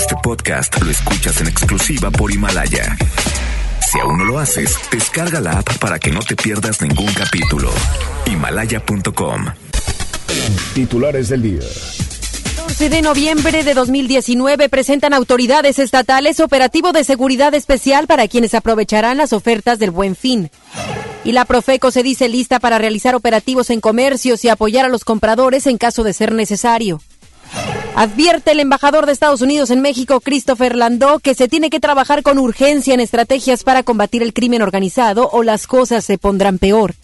Este podcast lo escuchas en exclusiva por Himalaya. Si aún no lo haces, descarga la app para que no te pierdas ningún capítulo. Himalaya.com. Titulares del día. 12 de noviembre de 2019 presentan autoridades estatales operativo de seguridad especial para quienes aprovecharán las ofertas del Buen Fin. Y la Profeco se dice lista para realizar operativos en comercios y apoyar a los compradores en caso de ser necesario. Advierte el embajador de Estados Unidos en México, Christopher Landó, que se tiene que trabajar con urgencia en estrategias para combatir el crimen organizado o las cosas se pondrán peor.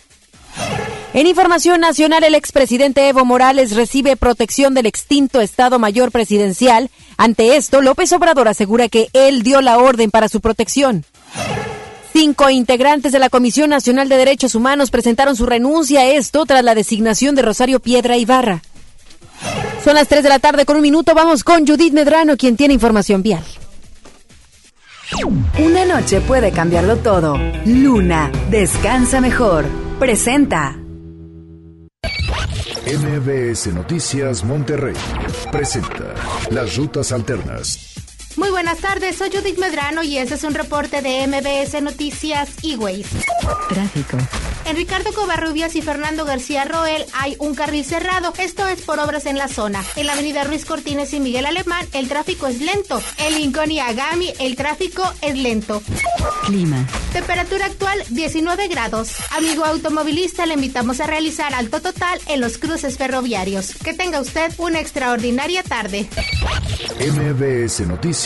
En información nacional, el expresidente Evo Morales recibe protección del extinto Estado Mayor Presidencial. Ante esto, López Obrador asegura que él dio la orden para su protección. Cinco integrantes de la Comisión Nacional de Derechos Humanos presentaron su renuncia a esto tras la designación de Rosario Piedra Ibarra. Son las 3 de la tarde con un minuto. Vamos con Judith Medrano, quien tiene información vial. Una noche puede cambiarlo todo. Luna, descansa mejor. Presenta. MBS Noticias Monterrey presenta Las Rutas Alternas. Muy buenas tardes, soy Judith Medrano y este es un reporte de MBS Noticias E-Ways. Tráfico. En Ricardo Covarrubias y Fernando García Roel hay un carril cerrado, esto es por obras en la zona. En la avenida Ruiz Cortines y Miguel Alemán el tráfico es lento. En Lincoln y Agami el tráfico es lento. Clima. Temperatura actual 19 grados. Amigo automovilista, le invitamos a realizar alto total en los cruces ferroviarios. Que tenga usted una extraordinaria tarde. MBS Noticias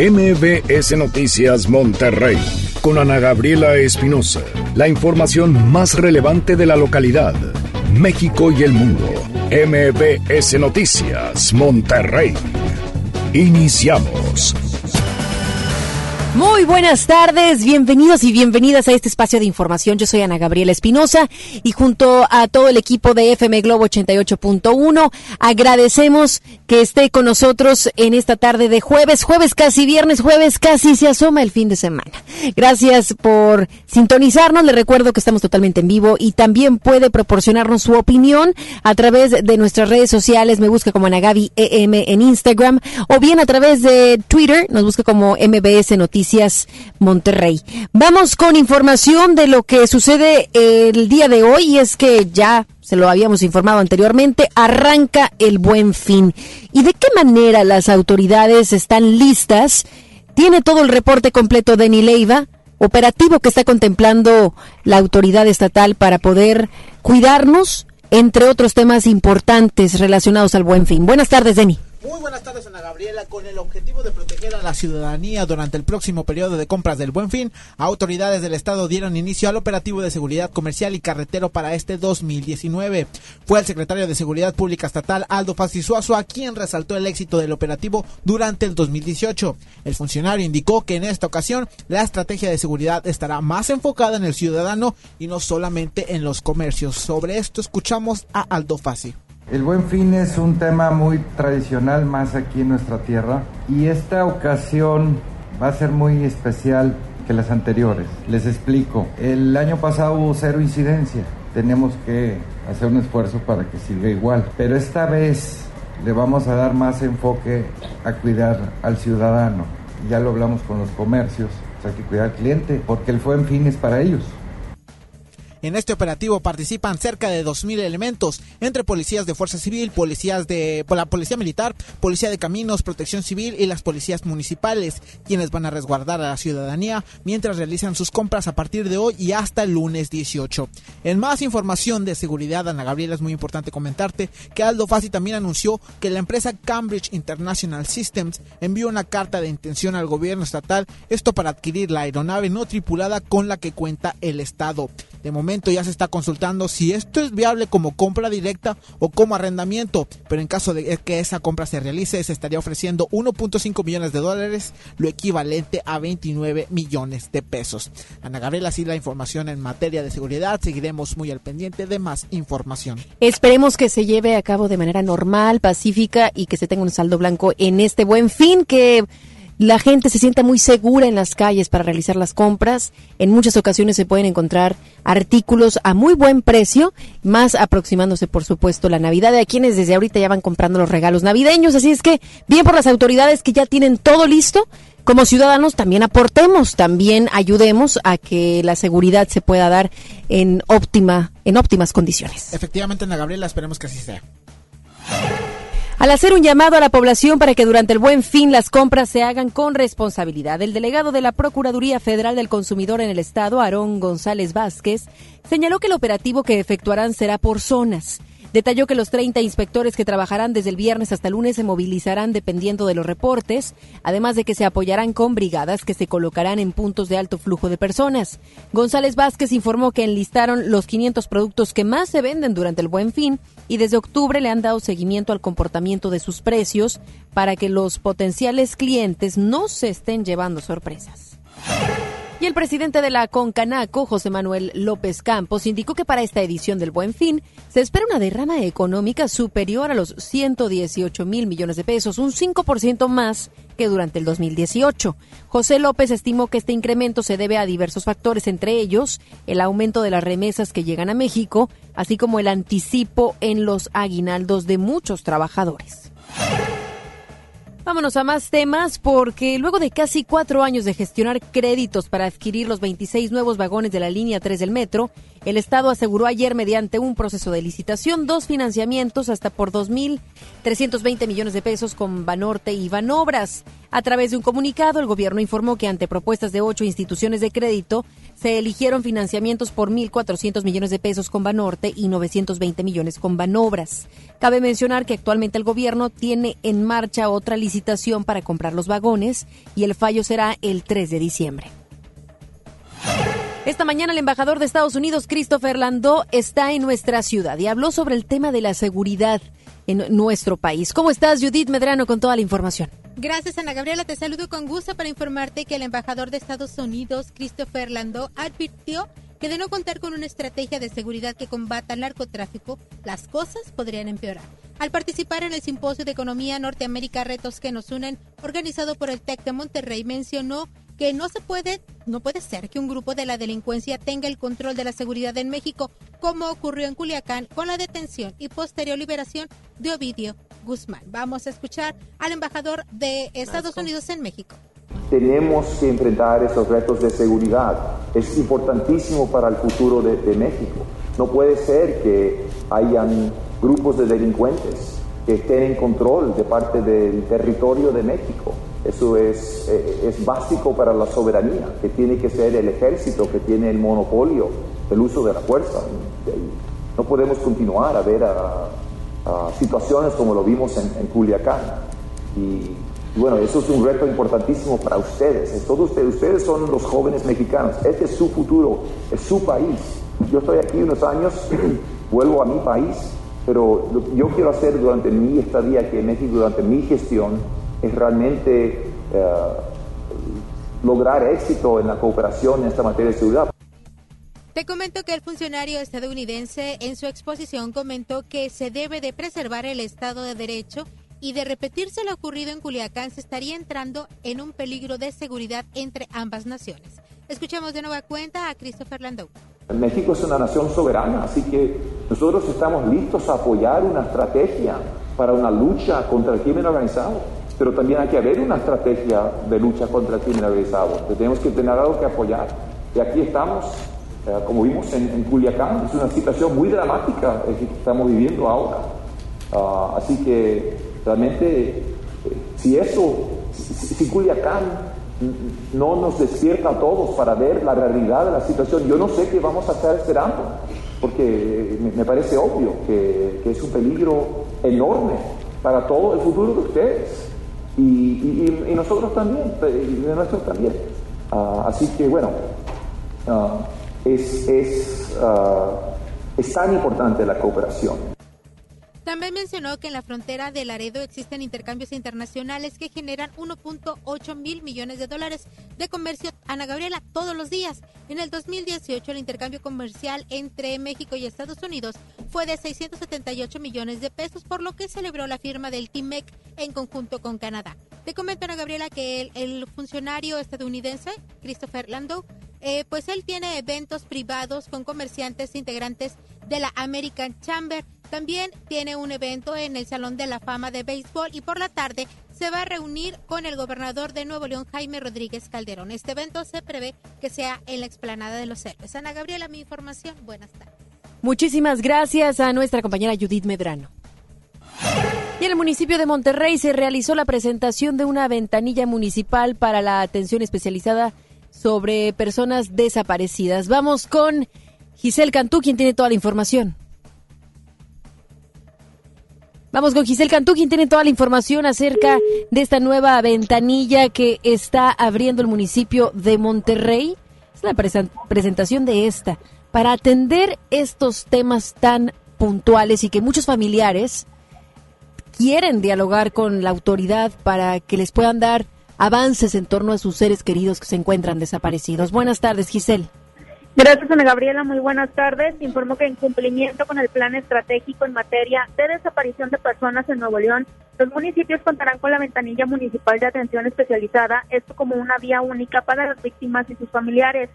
MBS Noticias Monterrey con Ana Gabriela Espinosa. La información más relevante de la localidad, México y el mundo. MBS Noticias Monterrey. Iniciamos. Muy buenas tardes, bienvenidos y bienvenidas a este espacio de información. Yo soy Ana Gabriela Espinosa y junto a todo el equipo de FM Globo 88.1 agradecemos que esté con nosotros en esta tarde de jueves, jueves casi viernes, jueves casi se asoma el fin de semana. Gracias por sintonizarnos, le recuerdo que estamos totalmente en vivo y también puede proporcionarnos su opinión a través de nuestras redes sociales, me busca como Ana Gaby EM en Instagram o bien a través de Twitter, nos busca como MBS Noticias Monterrey. Vamos con información de lo que sucede el día de hoy y es que ya se lo habíamos informado anteriormente, arranca el buen fin. ¿Y de qué manera las autoridades están listas? Tiene todo el reporte completo de Leiva, operativo que está contemplando la autoridad estatal para poder cuidarnos, entre otros temas importantes relacionados al buen fin. Buenas tardes, Deni. Muy buenas tardes, Ana Gabriela. Con el objetivo de proteger a la ciudadanía durante el próximo periodo de compras del Buen Fin, autoridades del Estado dieron inicio al operativo de seguridad comercial y carretero para este 2019. Fue el secretario de Seguridad Pública Estatal, Aldo Fasisuazua, quien resaltó el éxito del operativo durante el 2018. El funcionario indicó que en esta ocasión la estrategia de seguridad estará más enfocada en el ciudadano y no solamente en los comercios. Sobre esto escuchamos a Aldo Fasi. El buen fin es un tema muy tradicional más aquí en nuestra tierra y esta ocasión va a ser muy especial que las anteriores. Les explico, el año pasado hubo cero incidencia, tenemos que hacer un esfuerzo para que siga igual, pero esta vez le vamos a dar más enfoque a cuidar al ciudadano. Ya lo hablamos con los comercios, hay que cuidar al cliente porque el buen fin es para ellos. En este operativo participan cerca de 2.000 elementos, entre policías de Fuerza Civil, policías de la Policía Militar, Policía de Caminos, Protección Civil y las policías municipales, quienes van a resguardar a la ciudadanía mientras realizan sus compras a partir de hoy y hasta el lunes 18. En más información de seguridad, Ana Gabriela, es muy importante comentarte que Aldo Fassi también anunció que la empresa Cambridge International Systems envió una carta de intención al gobierno estatal, esto para adquirir la aeronave no tripulada con la que cuenta el Estado. De momento, ya se está consultando si esto es viable como compra directa o como arrendamiento, pero en caso de que esa compra se realice se estaría ofreciendo 1.5 millones de dólares, lo equivalente a 29 millones de pesos. Ana Gabriela, así la información en materia de seguridad, seguiremos muy al pendiente de más información. Esperemos que se lleve a cabo de manera normal, pacífica y que se tenga un saldo blanco en este buen fin que la gente se sienta muy segura en las calles para realizar las compras. En muchas ocasiones se pueden encontrar artículos a muy buen precio, más aproximándose, por supuesto, la Navidad. Hay quienes desde ahorita ya van comprando los regalos navideños. Así es que, bien por las autoridades que ya tienen todo listo. Como ciudadanos también aportemos, también ayudemos a que la seguridad se pueda dar en óptima, en óptimas condiciones. Efectivamente, Ana Gabriela, esperemos que así sea. Al hacer un llamado a la población para que durante el buen fin las compras se hagan con responsabilidad, el delegado de la Procuraduría Federal del Consumidor en el Estado, Aarón González Vázquez, señaló que el operativo que efectuarán será por zonas. Detalló que los 30 inspectores que trabajarán desde el viernes hasta el lunes se movilizarán dependiendo de los reportes, además de que se apoyarán con brigadas que se colocarán en puntos de alto flujo de personas. González Vázquez informó que enlistaron los 500 productos que más se venden durante el buen fin y desde octubre le han dado seguimiento al comportamiento de sus precios para que los potenciales clientes no se estén llevando sorpresas. Y el presidente de la Concanaco, José Manuel López Campos, indicó que para esta edición del Buen Fin se espera una derrama económica superior a los 118 mil millones de pesos, un 5% más que durante el 2018. José López estimó que este incremento se debe a diversos factores, entre ellos el aumento de las remesas que llegan a México, así como el anticipo en los aguinaldos de muchos trabajadores. Vámonos a más temas porque luego de casi cuatro años de gestionar créditos para adquirir los 26 nuevos vagones de la línea 3 del metro, el Estado aseguró ayer mediante un proceso de licitación dos financiamientos hasta por 2.320 millones de pesos con Banorte y Banobras. A través de un comunicado, el gobierno informó que ante propuestas de ocho instituciones de crédito, se eligieron financiamientos por 1.400 millones de pesos con Banorte y 920 millones con Banobras. Cabe mencionar que actualmente el gobierno tiene en marcha otra licitación para comprar los vagones y el fallo será el 3 de diciembre. Esta mañana el embajador de Estados Unidos, Christopher Landó, está en nuestra ciudad y habló sobre el tema de la seguridad en nuestro país. ¿Cómo estás, Judith Medrano, con toda la información? Gracias, Ana Gabriela. Te saludo con gusto para informarte que el embajador de Estados Unidos, Christopher Landó, advirtió que de no contar con una estrategia de seguridad que combata el narcotráfico, las cosas podrían empeorar. Al participar en el Simposio de Economía Norteamérica Retos que nos unen, organizado por el TEC de Monterrey, mencionó que no se puede, no puede ser que un grupo de la delincuencia tenga el control de la seguridad en México, como ocurrió en Culiacán con la detención y posterior liberación de Ovidio Guzmán. Vamos a escuchar al embajador de Estados Unidos en México. Tenemos que enfrentar esos retos de seguridad. Es importantísimo para el futuro de, de México. No puede ser que hayan grupos de delincuentes que estén en control de parte del territorio de México. Eso es, eh, es básico para la soberanía, que tiene que ser el ejército que tiene el monopolio del uso de la fuerza. No podemos continuar a ver a, situaciones como lo vimos en, Culiacán. Y, bueno, eso es un reto importantísimo para ustedes. Todos ustedes, ustedes son los jóvenes mexicanos. Este es su futuro, es su país. Yo estoy aquí unos años, vuelvo a mi país, pero yo quiero hacer durante mi estadía aquí en México, durante mi gestión, es realmente eh, lograr éxito en la cooperación en esta materia de seguridad. Te comento que el funcionario estadounidense en su exposición comentó que se debe de preservar el Estado de Derecho y de repetirse lo ocurrido en Culiacán se estaría entrando en un peligro de seguridad entre ambas naciones. Escuchamos de nueva cuenta a Christopher Landau. México es una nación soberana, así que nosotros estamos listos a apoyar una estrategia para una lucha contra el crimen organizado pero también hay que haber una estrategia de lucha contra el crimen organizado. Tenemos que tener algo que apoyar. Y aquí estamos, eh, como vimos en, Culiacán, es una situación muy dramática que estamos viviendo ahora. Ah, así que realmente, eh, si eso, si, Culiacán no nos despierta a todos para ver la realidad de la situación, yo no sé qué vamos a estar esperando, porque me, parece obvio que es un peligro enorme para todo el futuro de ustedes y, nosotros también, y de nosotros también. Ah, así que bueno, ah, es, es, uh, es tan importante la cooperación. También mencionó que en la frontera de Laredo existen intercambios internacionales que generan 1.8 mil millones de dólares de comercio. Ana Gabriela, todos los días. En el 2018 el intercambio comercial entre México y Estados Unidos fue de 678 millones de pesos, por lo que celebró la firma del TIMEC en conjunto con Canadá. Te comento, Ana Gabriela, que el, funcionario estadounidense, Christopher Landau, eh, pues él tiene eventos privados con comerciantes integrantes de la American Chamber. También tiene un evento en el Salón de la Fama de Béisbol y por la tarde se va a reunir con el gobernador de Nuevo León, Jaime Rodríguez Calderón. Este evento se prevé que sea en la explanada de los héroes. Ana Gabriela, mi información. Buenas tardes. Muchísimas gracias a nuestra compañera Judith Medrano. Y en el municipio de Monterrey se realizó la presentación de una ventanilla municipal para la atención especializada sobre personas desaparecidas. Vamos con Giselle Cantú, quien tiene toda la información. Vamos con Giselle Cantú, quien tiene toda la información acerca de esta nueva ventanilla que está abriendo el municipio de Monterrey. Es la presentación de esta para atender estos temas tan puntuales y que muchos familiares quieren dialogar con la autoridad para que les puedan dar avances en torno a sus seres queridos que se encuentran desaparecidos. Buenas tardes, Giselle. Gracias, Ana Gabriela. Muy buenas tardes. Informo que en cumplimiento con el plan estratégico en materia de desaparición de personas en Nuevo León, los municipios contarán con la ventanilla municipal de atención especializada, esto como una vía única para las víctimas y sus familiares.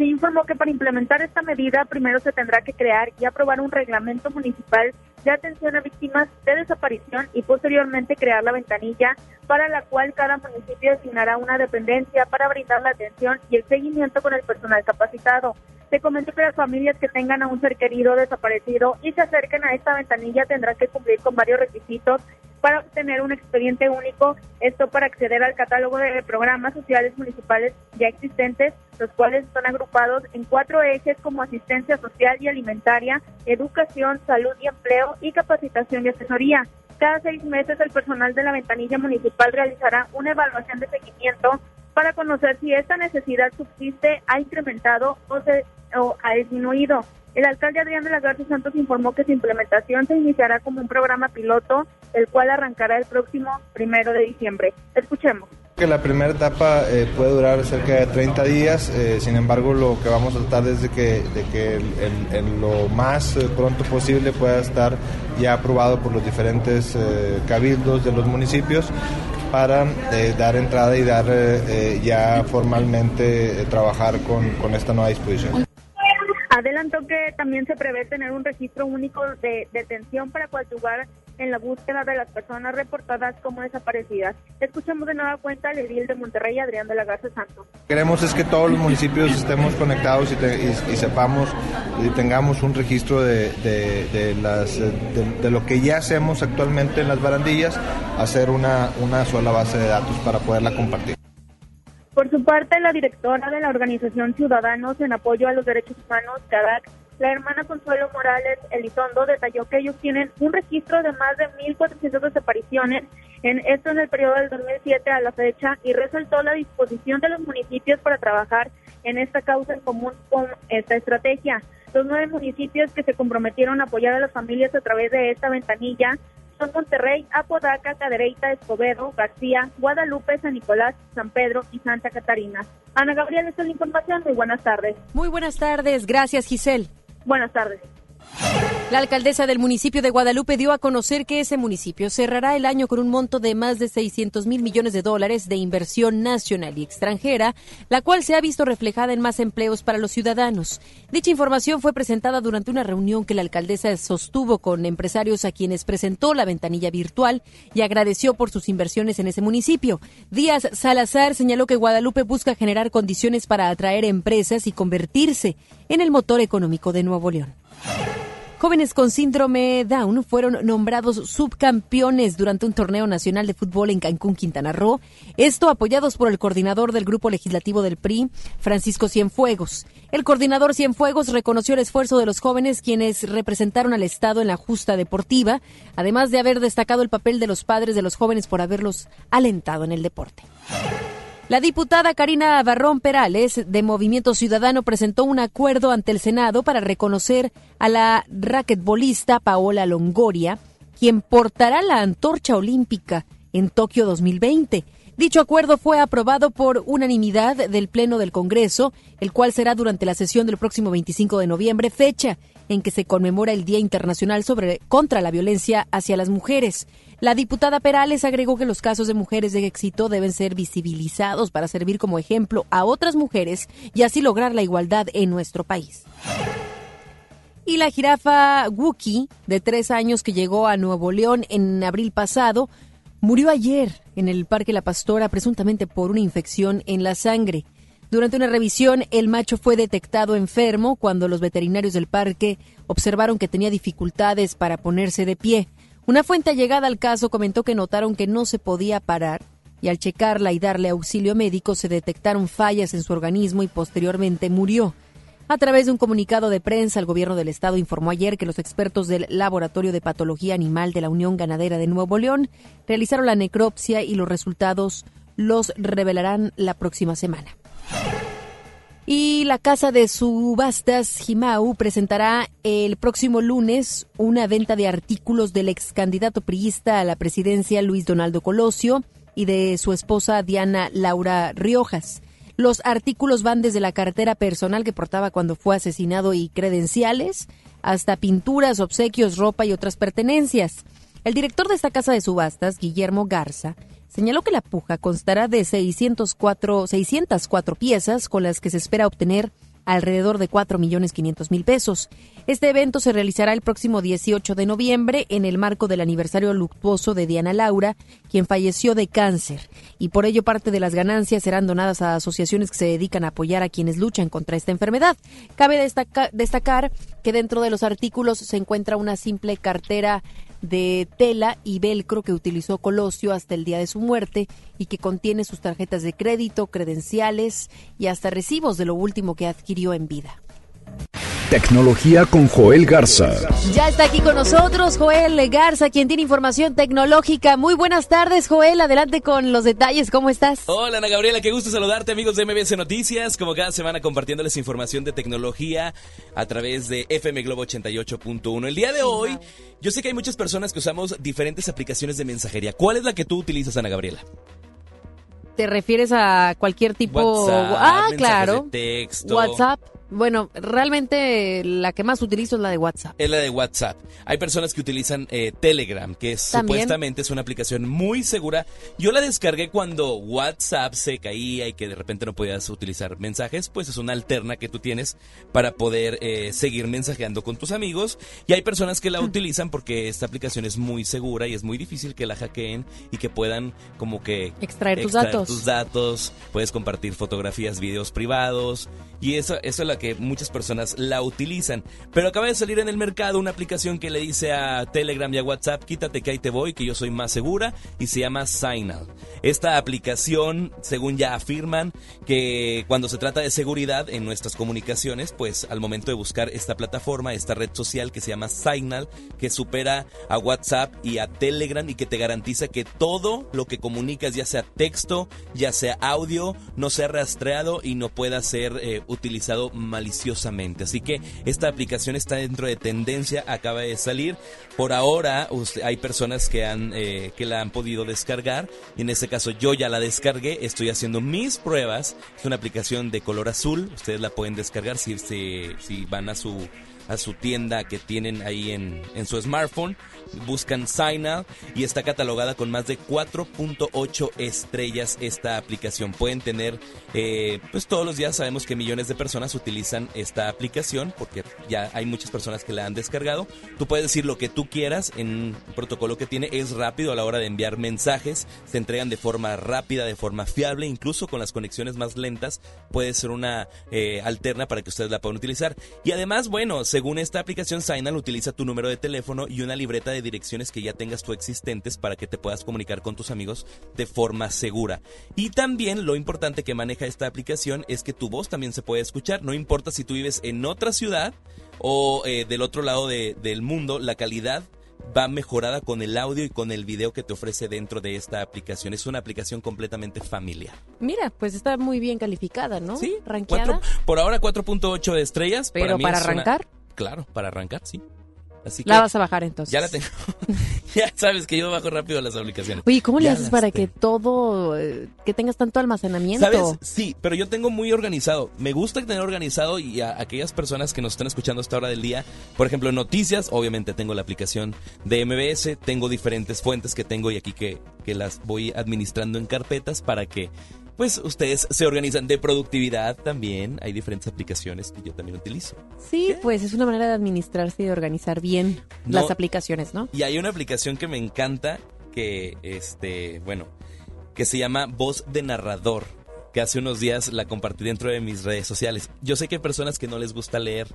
Se informó que para implementar esta medida primero se tendrá que crear y aprobar un reglamento municipal de atención a víctimas de desaparición y posteriormente crear la ventanilla para la cual cada municipio designará una dependencia para brindar la atención y el seguimiento con el personal capacitado. Se comenta que las familias que tengan a un ser querido desaparecido y se acerquen a esta ventanilla tendrán que cumplir con varios requisitos para obtener un expediente único, esto para acceder al catálogo de programas sociales municipales ya existentes, los cuales están agrupados en cuatro ejes como asistencia social y alimentaria, educación, salud y empleo y capacitación y asesoría. Cada seis meses el personal de la ventanilla municipal realizará una evaluación de seguimiento para conocer si esta necesidad subsiste, ha incrementado o, se, o ha disminuido. El alcalde Adrián de la Garza Santos informó que su implementación se iniciará como un programa piloto, el cual arrancará el próximo primero de diciembre. Escuchemos. Que la primera etapa eh, puede durar cerca de 30 días, eh, sin embargo lo que vamos a tratar es de que, de que en lo más eh, pronto posible pueda estar ya aprobado por los diferentes cabildos de los municipios para dar entrada y dar ya formalmente trabajar con, con esta nueva disposición. Adelantó que también se prevé tener un registro único de detención para coadyuvar en la búsqueda de las personas reportadas como desaparecidas. Escuchamos de nueva cuenta al edil de Monterrey, Adrián de la Garza Santos. Queremos es que todos los municipios estemos conectados y, sepamos y tengamos un registro de, de, las, de, lo que ya hacemos actualmente en las barandillas, hacer una, una sola base de datos para poderla compartir. Por su parte, la directora de la organización Ciudadanos en Apoyo a los Derechos Humanos, CADAC, la hermana Consuelo Morales Elizondo, detalló que ellos tienen un registro de más de 1.400 desapariciones, en esto en el periodo del 2007 a la fecha, y resaltó la disposición de los municipios para trabajar en esta causa en común con esta estrategia. Los nueve municipios que se comprometieron a apoyar a las familias a través de esta ventanilla son Monterrey, Apodaca, Cadereyta, Escobedo, García, Guadalupe, San Nicolás, San Pedro y Santa Catarina. Ana Gabriela, esta es la información. Muy buenas tardes. Muy buenas tardes. Gracias, Giselle. Buenas tardes. La alcaldesa del municipio de Guadalupe dio a conocer que ese municipio cerrará el año con un monto de más de 600 mil millones de dólares de inversión nacional y extranjera, la cual se ha visto reflejada en más empleos para los ciudadanos. Dicha información fue presentada durante una reunión que la alcaldesa sostuvo con empresarios a quienes presentó la ventanilla virtual y agradeció por sus inversiones en ese municipio. Díaz Salazar señaló que Guadalupe busca generar condiciones para atraer empresas y convertirse en el motor económico de Nuevo León. Jóvenes con síndrome Down fueron nombrados subcampeones durante un torneo nacional de fútbol en Cancún, Quintana Roo. Esto apoyados por el coordinador del grupo legislativo del PRI, Francisco Cienfuegos. El coordinador Cienfuegos reconoció el esfuerzo de los jóvenes quienes representaron al Estado en la justa deportiva, además de haber destacado el papel de los padres de los jóvenes por haberlos alentado en el deporte. La diputada Karina Barrón Perales de Movimiento Ciudadano presentó un acuerdo ante el Senado para reconocer a la raquetbolista Paola Longoria, quien portará la antorcha olímpica en Tokio 2020. Dicho acuerdo fue aprobado por unanimidad del Pleno del Congreso, el cual será durante la sesión del próximo 25 de noviembre, fecha en que se conmemora el Día Internacional contra la violencia hacia las mujeres. La diputada Perales agregó que los casos de mujeres de éxito deben ser visibilizados para servir como ejemplo a otras mujeres y así lograr la igualdad en nuestro país. Y la jirafa Wookie, de tres años que llegó a Nuevo León en abril pasado, murió ayer en el Parque La Pastora presuntamente por una infección en la sangre. Durante una revisión, el macho fue detectado enfermo cuando los veterinarios del parque observaron que tenía dificultades para ponerse de pie. Una fuente allegada al caso comentó que notaron que no se podía parar y al checarla y darle auxilio médico se detectaron fallas en su organismo y posteriormente murió. A través de un comunicado de prensa, el gobierno del estado informó ayer que los expertos del Laboratorio de Patología Animal de la Unión Ganadera de Nuevo León realizaron la necropsia y los resultados los revelarán la próxima semana. Y la casa de subastas Jimau presentará el próximo lunes una venta de artículos del ex candidato priista a la presidencia Luis Donaldo Colosio y de su esposa Diana Laura Riojas. Los artículos van desde la cartera personal que portaba cuando fue asesinado y credenciales, hasta pinturas, obsequios, ropa y otras pertenencias. El director de esta casa de subastas, Guillermo Garza, señaló que la puja constará de 604, 604 piezas con las que se espera obtener alrededor de 4 millones 500 mil pesos. Este evento se realizará el próximo 18 de noviembre en el marco del aniversario luctuoso de Diana Laura, quien falleció de cáncer, y por ello parte de las ganancias serán donadas a asociaciones que se dedican a apoyar a quienes luchan contra esta enfermedad. Cabe destacar que dentro de los artículos se encuentra una simple cartera de tela y velcro que utilizó Colosio hasta el día de su muerte y que contiene sus tarjetas de crédito, credenciales y hasta recibos de lo último que adquirió en vida. Tecnología con Joel Garza. Ya está aquí con nosotros Joel Garza, quien tiene información tecnológica. Muy buenas tardes, Joel. Adelante con los detalles. ¿Cómo estás? Hola, Ana Gabriela. Qué gusto saludarte, amigos de MBS Noticias. Como cada semana, compartiéndoles información de tecnología a través de FM Globo 88.1. El día de hoy, yo sé que hay muchas personas que usamos diferentes aplicaciones de mensajería. ¿Cuál es la que tú utilizas, Ana Gabriela? ¿Te refieres a cualquier tipo? WhatsApp, ah, claro. de texto. WhatsApp. Bueno, realmente la que más utilizo es la de WhatsApp. Es la de WhatsApp. Hay personas que utilizan eh, Telegram, que es- supuestamente es una aplicación muy segura. Yo la descargué cuando WhatsApp se caía y que de repente no podías utilizar mensajes. Pues es una alterna que tú tienes para poder eh, seguir mensajeando con tus amigos. Y hay personas que la utilizan porque esta aplicación es muy segura y es muy difícil que la hackeen y que puedan como que Extraer tus datos. tus datos, puedes compartir fotografías, videos privados y eso, eso es la que muchas personas la utilizan. Pero acaba de salir en el mercado una aplicación que le dice a Telegram y a WhatsApp, quítate que ahí te voy, que yo soy más segura y se llama Signal. Esta aplicación, según ya afirman, que cuando se trata de seguridad en nuestras comunicaciones, pues al momento de buscar esta plataforma, esta red social que se llama Signal, que supera a WhatsApp y a Telegram y que te garantiza que todo lo que comunicas, ya sea texto, ya sea audio, no sea rastreado y no pueda ser eh, utilizado maliciosamente. Así que esta aplicación está dentro de tendencia, acaba de salir. Por ahora usted- hay personas que han eh, que la han podido descargar y en este caso yo ya la descargué, estoy haciendo mis pruebas. Es una aplicación de color azul, ustedes la pueden descargar si, si, si van a su a su tienda que tienen ahí en, en su smartphone, buscan Signal y está catalogada con más de 4.8 estrellas esta aplicación. Pueden tener, eh, pues todos los días sabemos que millones de personas utilizan esta aplicación porque ya hay muchas personas que la han descargado. Tú puedes decir lo que tú quieras en un protocolo que tiene, es rápido a la hora de enviar mensajes, se entregan de forma rápida, de forma fiable, incluso con las conexiones más lentas puede ser una eh, alterna para que ustedes la puedan utilizar. Y además, bueno, según esta aplicación Signal utiliza tu número de teléfono y una libreta de direcciones que ya tengas tú existentes para que te puedas comunicar con tus amigos de forma segura. Y también lo importante que maneja esta aplicación es que tu voz también se puede escuchar, no importa si tú vives en otra ciudad o eh, del otro lado de- del mundo, la calidad va mejorada con el audio y con el video que te ofrece dentro de esta aplicación. Es una aplicación completamente familiar. Mira, pues está muy bien calificada, ¿no? Sí, ranqueada. Cuatro- por ahora 4.8 de estrellas. Pero para una- arrancar. Claro, para arrancar, sí. Así La que vas a bajar entonces. ya la tengo. ya sabes que yo bajo rápido las aplicaciones. Oye, ¿cómo le haces para tengo. que todo, eh, que tengas tanto almacenamiento? ¿Sabes? Sí, pero yo tengo muy organizado. Me gusta tener organizado y a aquellas personas que nos están escuchando a esta hora del día, por ejemplo, noticias, obviamente tengo la aplicación de MBS, tengo diferentes fuentes que tengo y aquí que, que las voy administrando en carpetas para que pues ustedes se organizan de productividad también. Hay diferentes aplicaciones que yo también utilizo. Sí, pues es una manera de administrarse y de organizar bien No. las aplicaciones, ¿no? Y hay una aplicación que me encanta que, este, bueno, que se llama Voz de Narrador, que hace unos días la compartí dentro de mis redes sociales. Yo sé que hay personas que no les gusta leer.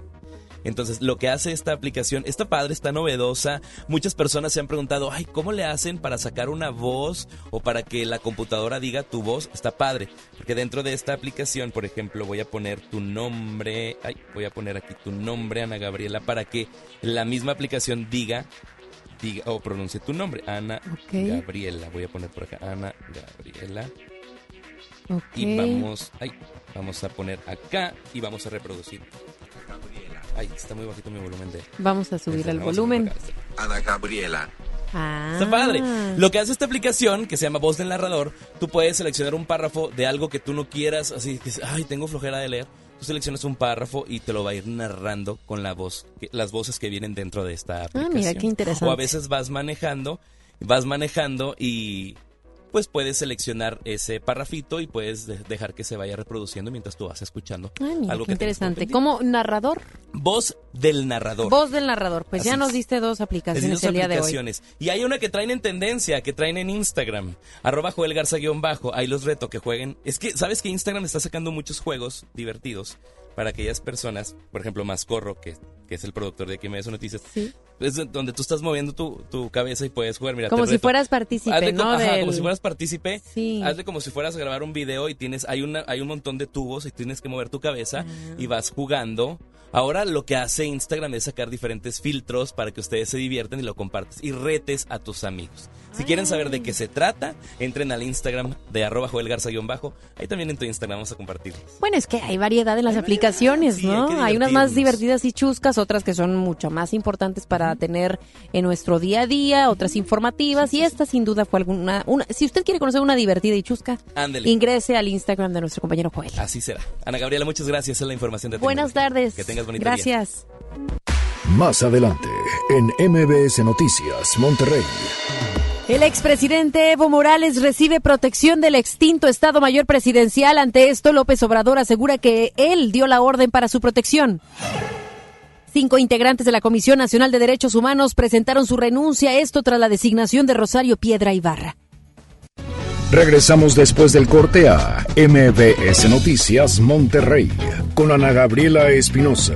Entonces, lo que hace esta aplicación, está padre, está novedosa. Muchas personas se han preguntado, ay, ¿cómo le hacen para sacar una voz o para que la computadora diga tu voz? Está padre, porque dentro de esta aplicación, por ejemplo, voy a poner tu nombre, ay, voy a poner aquí tu nombre, Ana Gabriela, para que la misma aplicación diga diga o pronuncie tu nombre, Ana. Gabriela. Voy a poner por acá Ana Gabriela y vamos, ay, vamos a poner acá y vamos a reproducir. Ay, está muy bajito mi volumen de. Vamos a subir Este, el volumen. acá. Ana Gabriela. Ah. Está padre. Lo que hace esta aplicación, que se llama Voz del Narrador, tú puedes seleccionar un párrafo de algo que tú no quieras, así que, ay, tengo flojera de leer. Tú seleccionas un párrafo y te lo va a ir narrando con la voz, que- las voces que vienen dentro de esta aplicación. Ah, mira, qué interesante. O a veces vas manejando, vas manejando y pues puedes seleccionar ese párrafito y puedes de- dejar que se vaya reproduciendo mientras tú vas escuchando Ah, mira, algo qué que interesante. Como narrador, Voz del narrador. voz del narrador. Pues Así ya nos diste dos aplicaciones dos el día de hoy. aplicaciones. Y hay una que traen en tendencia, que traen en Instagram. Arroba Joel Garza guion bajo. Ahí los reto que jueguen. Es que, ¿sabes que Instagram está sacando muchos juegos divertidos para aquellas personas? Por ejemplo, Mascorro, que, que es el productor de aquí me Noticias. Sí. Es donde tú estás moviendo tu, tu cabeza y puedes jugar. Mira, Como si fueras partícipe, Hazle ¿no? como, ajá, Del- como si fueras partícipe. Sí. Hazle como si fueras a grabar un video y tienes, hay una, hay un montón de tubos y tienes que mover tu cabeza Ah. y vas jugando. Ahora lo que hace Instagram es sacar diferentes filtros para que ustedes se diviertan y lo compartes y retes a tus amigos. Si quieren saber de qué se trata, entren al Instagram de arroba Joel Garza guion bajo. Ahí también en tu Instagram vamos a compartir. Bueno, es que hay variedad en las aplicaciones, ¿no? hay unas más divertidas y chuscas, otras que son mucho más importantes para tener en nuestro día a día, otras informativas y esta sin duda fue alguna una si usted quiere conocer una divertida y chusca, Ándele. ingrese al Instagram de nuestro compañero Joel. Así será. Ana Gabriela, muchas gracias. Es la información de Buenas tardes. Que tengas bonito día. Gracias. Más adelante, en MBS Noticias, Monterrey. El expresidente Evo Morales recibe protección del extinto Estado Mayor Presidencial. Ante esto, López Obrador asegura que él dio la orden para su protección. Cinco integrantes de la Comisión Nacional de Derechos Humanos presentaron su renuncia, esto tras la designación de Rosario Piedra Ibarra. Regresamos después del corte a MBS Noticias Monterrey con Ana Gabriela Espinosa.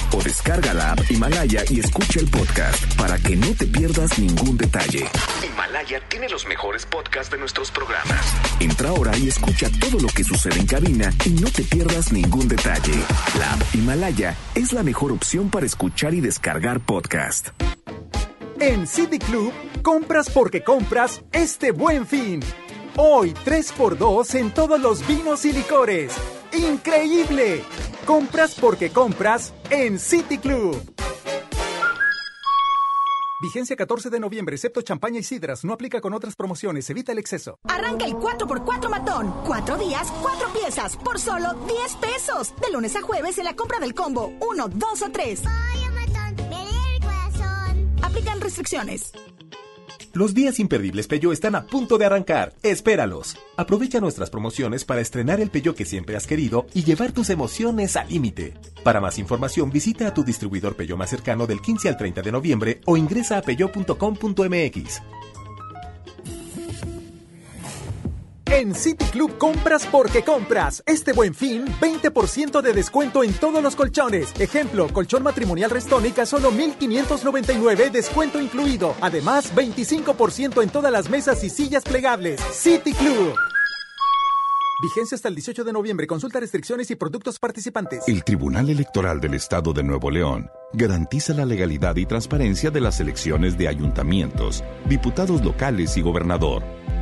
o descarga la app Himalaya y escucha el podcast para que no te pierdas ningún detalle. Himalaya tiene los mejores podcasts de nuestros programas. Entra ahora y escucha todo lo que sucede en cabina y no te pierdas ningún detalle. La app Himalaya es la mejor opción para escuchar y descargar podcast. En City Club, compras porque compras este buen fin. Hoy 3x2 en todos los vinos y licores. ¡Increíble! Compras porque compras en City Club. Vigencia 14 de noviembre, excepto champaña y sidras. No aplica con otras promociones. Evita el exceso. Arranca el 4x4 matón. Cuatro días, cuatro piezas, por solo 10 pesos. De lunes a jueves en la compra del combo 1, 2 o 3. Aplican restricciones. Los días imperdibles Peugeot están a punto de arrancar. Espéralos. Aprovecha nuestras promociones para estrenar el Peugeot que siempre has querido y llevar tus emociones al límite. Para más información visita a tu distribuidor Peugeot más cercano del 15 al 30 de noviembre o ingresa a peugeot.com.mx. En City Club compras porque compras. Este buen fin, 20% de descuento en todos los colchones. Ejemplo, colchón matrimonial Restónica solo 1599, descuento incluido. Además, 25% en todas las mesas y sillas plegables. City Club. Vigencia hasta el 18 de noviembre. Consulta restricciones y productos participantes. El Tribunal Electoral del Estado de Nuevo León garantiza la legalidad y transparencia de las elecciones de ayuntamientos, diputados locales y gobernador,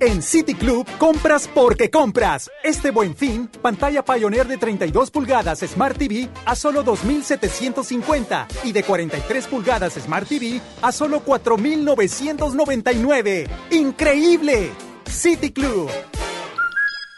En City Club compras porque compras. Este buen fin, pantalla Pioneer de 32 pulgadas Smart TV a solo 2.750 y de 43 pulgadas Smart TV a solo 4.999. ¡Increíble! City Club.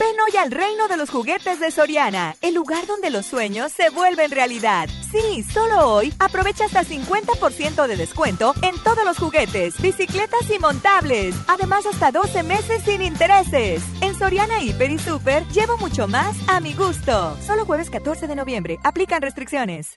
Ven hoy al reino de los juguetes de Soriana, el lugar donde los sueños se vuelven realidad. Sí, solo hoy aprovecha hasta 50% de descuento en todos los juguetes, bicicletas y montables. Además, hasta 12 meses sin intereses. En Soriana Hiper y Super llevo mucho más a mi gusto. Solo jueves 14 de noviembre. Aplican restricciones.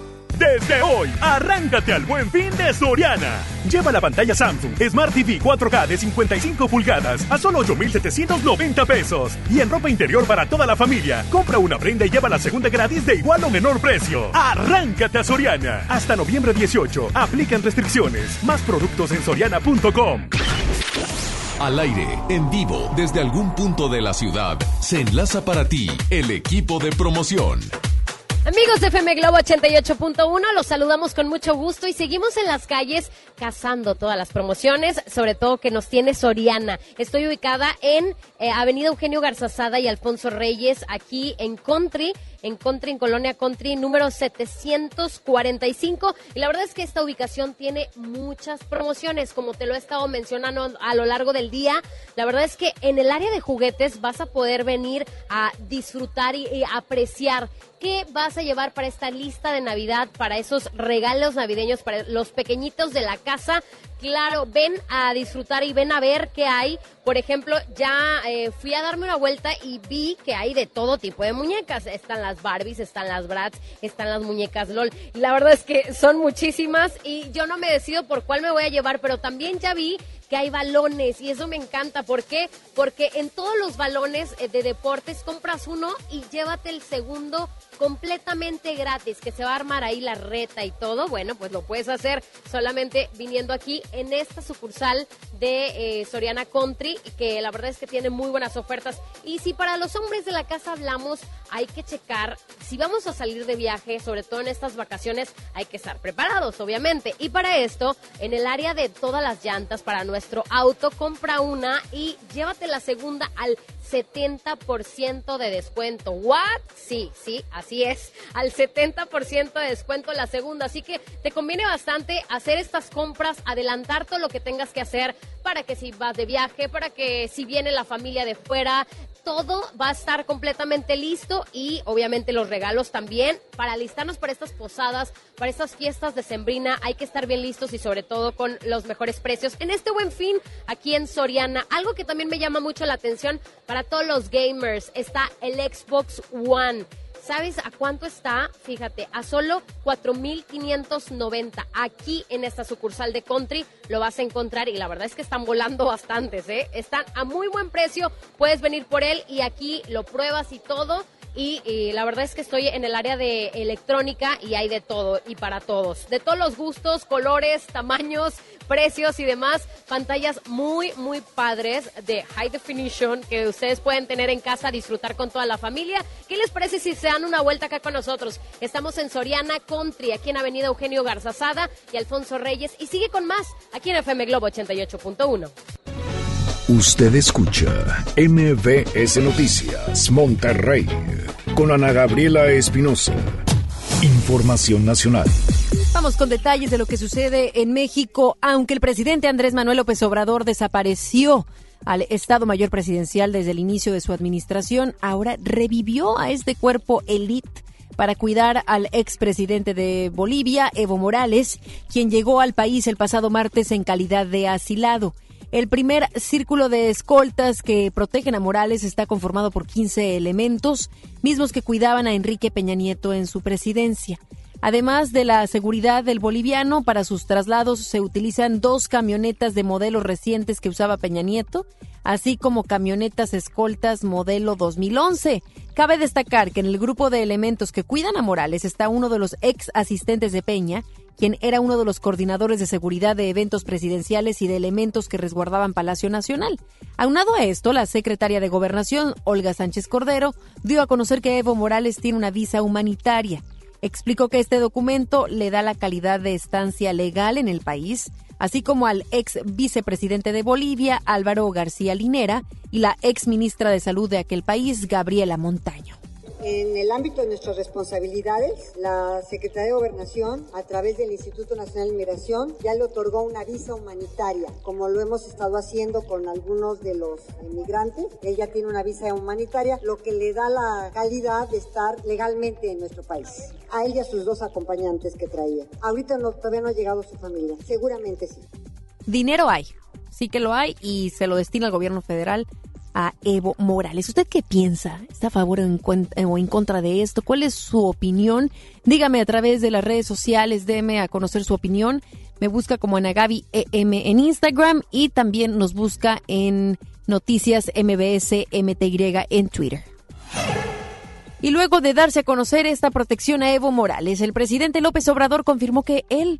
Desde hoy, arráncate al buen fin de Soriana. Lleva la pantalla Samsung Smart TV 4K de 55 pulgadas a solo 8,790 pesos. Y en ropa interior para toda la familia, compra una prenda y lleva la segunda gratis de igual o menor precio. Arráncate a Soriana. Hasta noviembre 18, aplican restricciones. Más productos en soriana.com. Al aire, en vivo, desde algún punto de la ciudad, se enlaza para ti el equipo de promoción. Amigos de FM Globo 88.1, los saludamos con mucho gusto y seguimos en las calles cazando todas las promociones, sobre todo que nos tiene Soriana. Estoy ubicada en eh, Avenida Eugenio Garzazada y Alfonso Reyes, aquí en Country en Country, en Colonia Country, número 745. Y la verdad es que esta ubicación tiene muchas promociones, como te lo he estado mencionando a lo largo del día. La verdad es que en el área de juguetes vas a poder venir a disfrutar y, y apreciar ¿Qué vas a llevar para esta lista de Navidad, para esos regalos navideños, para los pequeñitos de la casa? Claro, ven a disfrutar y ven a ver qué hay. Por ejemplo, ya eh, fui a darme una vuelta y vi que hay de todo tipo de muñecas. Están las Barbies, están las Bratz, están las muñecas LOL. La verdad es que son muchísimas y yo no me decido por cuál me voy a llevar, pero también ya vi que hay balones y eso me encanta. ¿Por qué? Porque en todos los balones eh, de deportes compras uno y llévate el segundo completamente gratis, que se va a armar ahí la reta y todo, bueno, pues lo puedes hacer solamente viniendo aquí en esta sucursal de eh, Soriana Country, que la verdad es que tiene muy buenas ofertas. Y si para los hombres de la casa hablamos, hay que checar, si vamos a salir de viaje, sobre todo en estas vacaciones, hay que estar preparados, obviamente. Y para esto, en el área de todas las llantas para nuestro auto, compra una y llévate la segunda al 70% de descuento. ¿What? Sí, sí, así es. Al 70% de descuento la segunda. Así que te conviene bastante hacer estas compras, adelantar todo lo que tengas que hacer para que si vas de viaje, para que si viene la familia de fuera, todo va a estar completamente listo y obviamente los regalos también. Para listarnos para estas posadas, para estas fiestas de Sembrina, hay que estar bien listos y sobre todo con los mejores precios. En este buen fin, aquí en Soriana, algo que también me llama mucho la atención para todos los gamers, está el Xbox One. ¿Sabes a cuánto está? Fíjate, a solo 4.590. Aquí en esta sucursal de Country lo vas a encontrar y la verdad es que están volando bastantes, ¿eh? Están a muy buen precio, puedes venir por él y aquí lo pruebas y todo y, la verdad es que estoy en el área de electrónica y hay de todo y para todos, de todos los gustos, colores, tamaños, precios y demás, pantallas muy muy padres de high definition que ustedes pueden tener en casa, disfrutar con toda la familia. ¿Qué les parece si se dan una vuelta acá con nosotros? Estamos en Soriana Country, aquí en Avenida Eugenio Garzazada y Alfonso Reyes y sigue con más aquí en FM Globo 88.1. Usted escucha MBS Noticias Monterrey con Ana Gabriela Espinosa. Información nacional. Vamos con detalles de lo que sucede en México. Aunque el presidente Andrés Manuel López Obrador desapareció al Estado Mayor Presidencial desde el inicio de su administración, ahora revivió a este cuerpo elite para cuidar al expresidente de Bolivia, Evo Morales, quien llegó al país el pasado martes en calidad de asilado. El primer círculo de escoltas que protegen a Morales está conformado por 15 elementos, mismos que cuidaban a Enrique Peña Nieto en su presidencia. Además de la seguridad del boliviano, para sus traslados se utilizan dos camionetas de modelos recientes que usaba Peña Nieto, así como camionetas escoltas modelo 2011. Cabe destacar que en el grupo de elementos que cuidan a Morales está uno de los ex asistentes de Peña, quien era uno de los coordinadores de seguridad de eventos presidenciales y de elementos que resguardaban Palacio Nacional. Aunado a esto, la secretaria de Gobernación, Olga Sánchez Cordero, dio a conocer que Evo Morales tiene una visa humanitaria. Explicó que este documento le da la calidad de estancia legal en el país, así como al ex vicepresidente de Bolivia, Álvaro García Linera, y la ex ministra de Salud de aquel país, Gabriela Montaño. En el ámbito de nuestras responsabilidades, la Secretaría de Gobernación, a través del Instituto Nacional de Migración, ya le otorgó una visa humanitaria, como lo hemos estado haciendo con algunos de los inmigrantes. Ella tiene una visa humanitaria, lo que le da la calidad de estar legalmente en nuestro país. A él y a sus dos acompañantes que traía. Ahorita todavía no ha llegado su familia. Seguramente sí. Dinero hay, sí que lo hay y se lo destina al gobierno federal a Evo Morales. ¿Usted qué piensa? ¿Está a favor o en, contra de esto? ¿Cuál es su opinión? Dígame a través de las redes sociales, déme a conocer su opinión. Me busca como Anagabi EM en Instagram y también nos busca en Noticias MBS MTY en Twitter. Y luego de darse a conocer esta protección a Evo Morales, el presidente López Obrador confirmó que él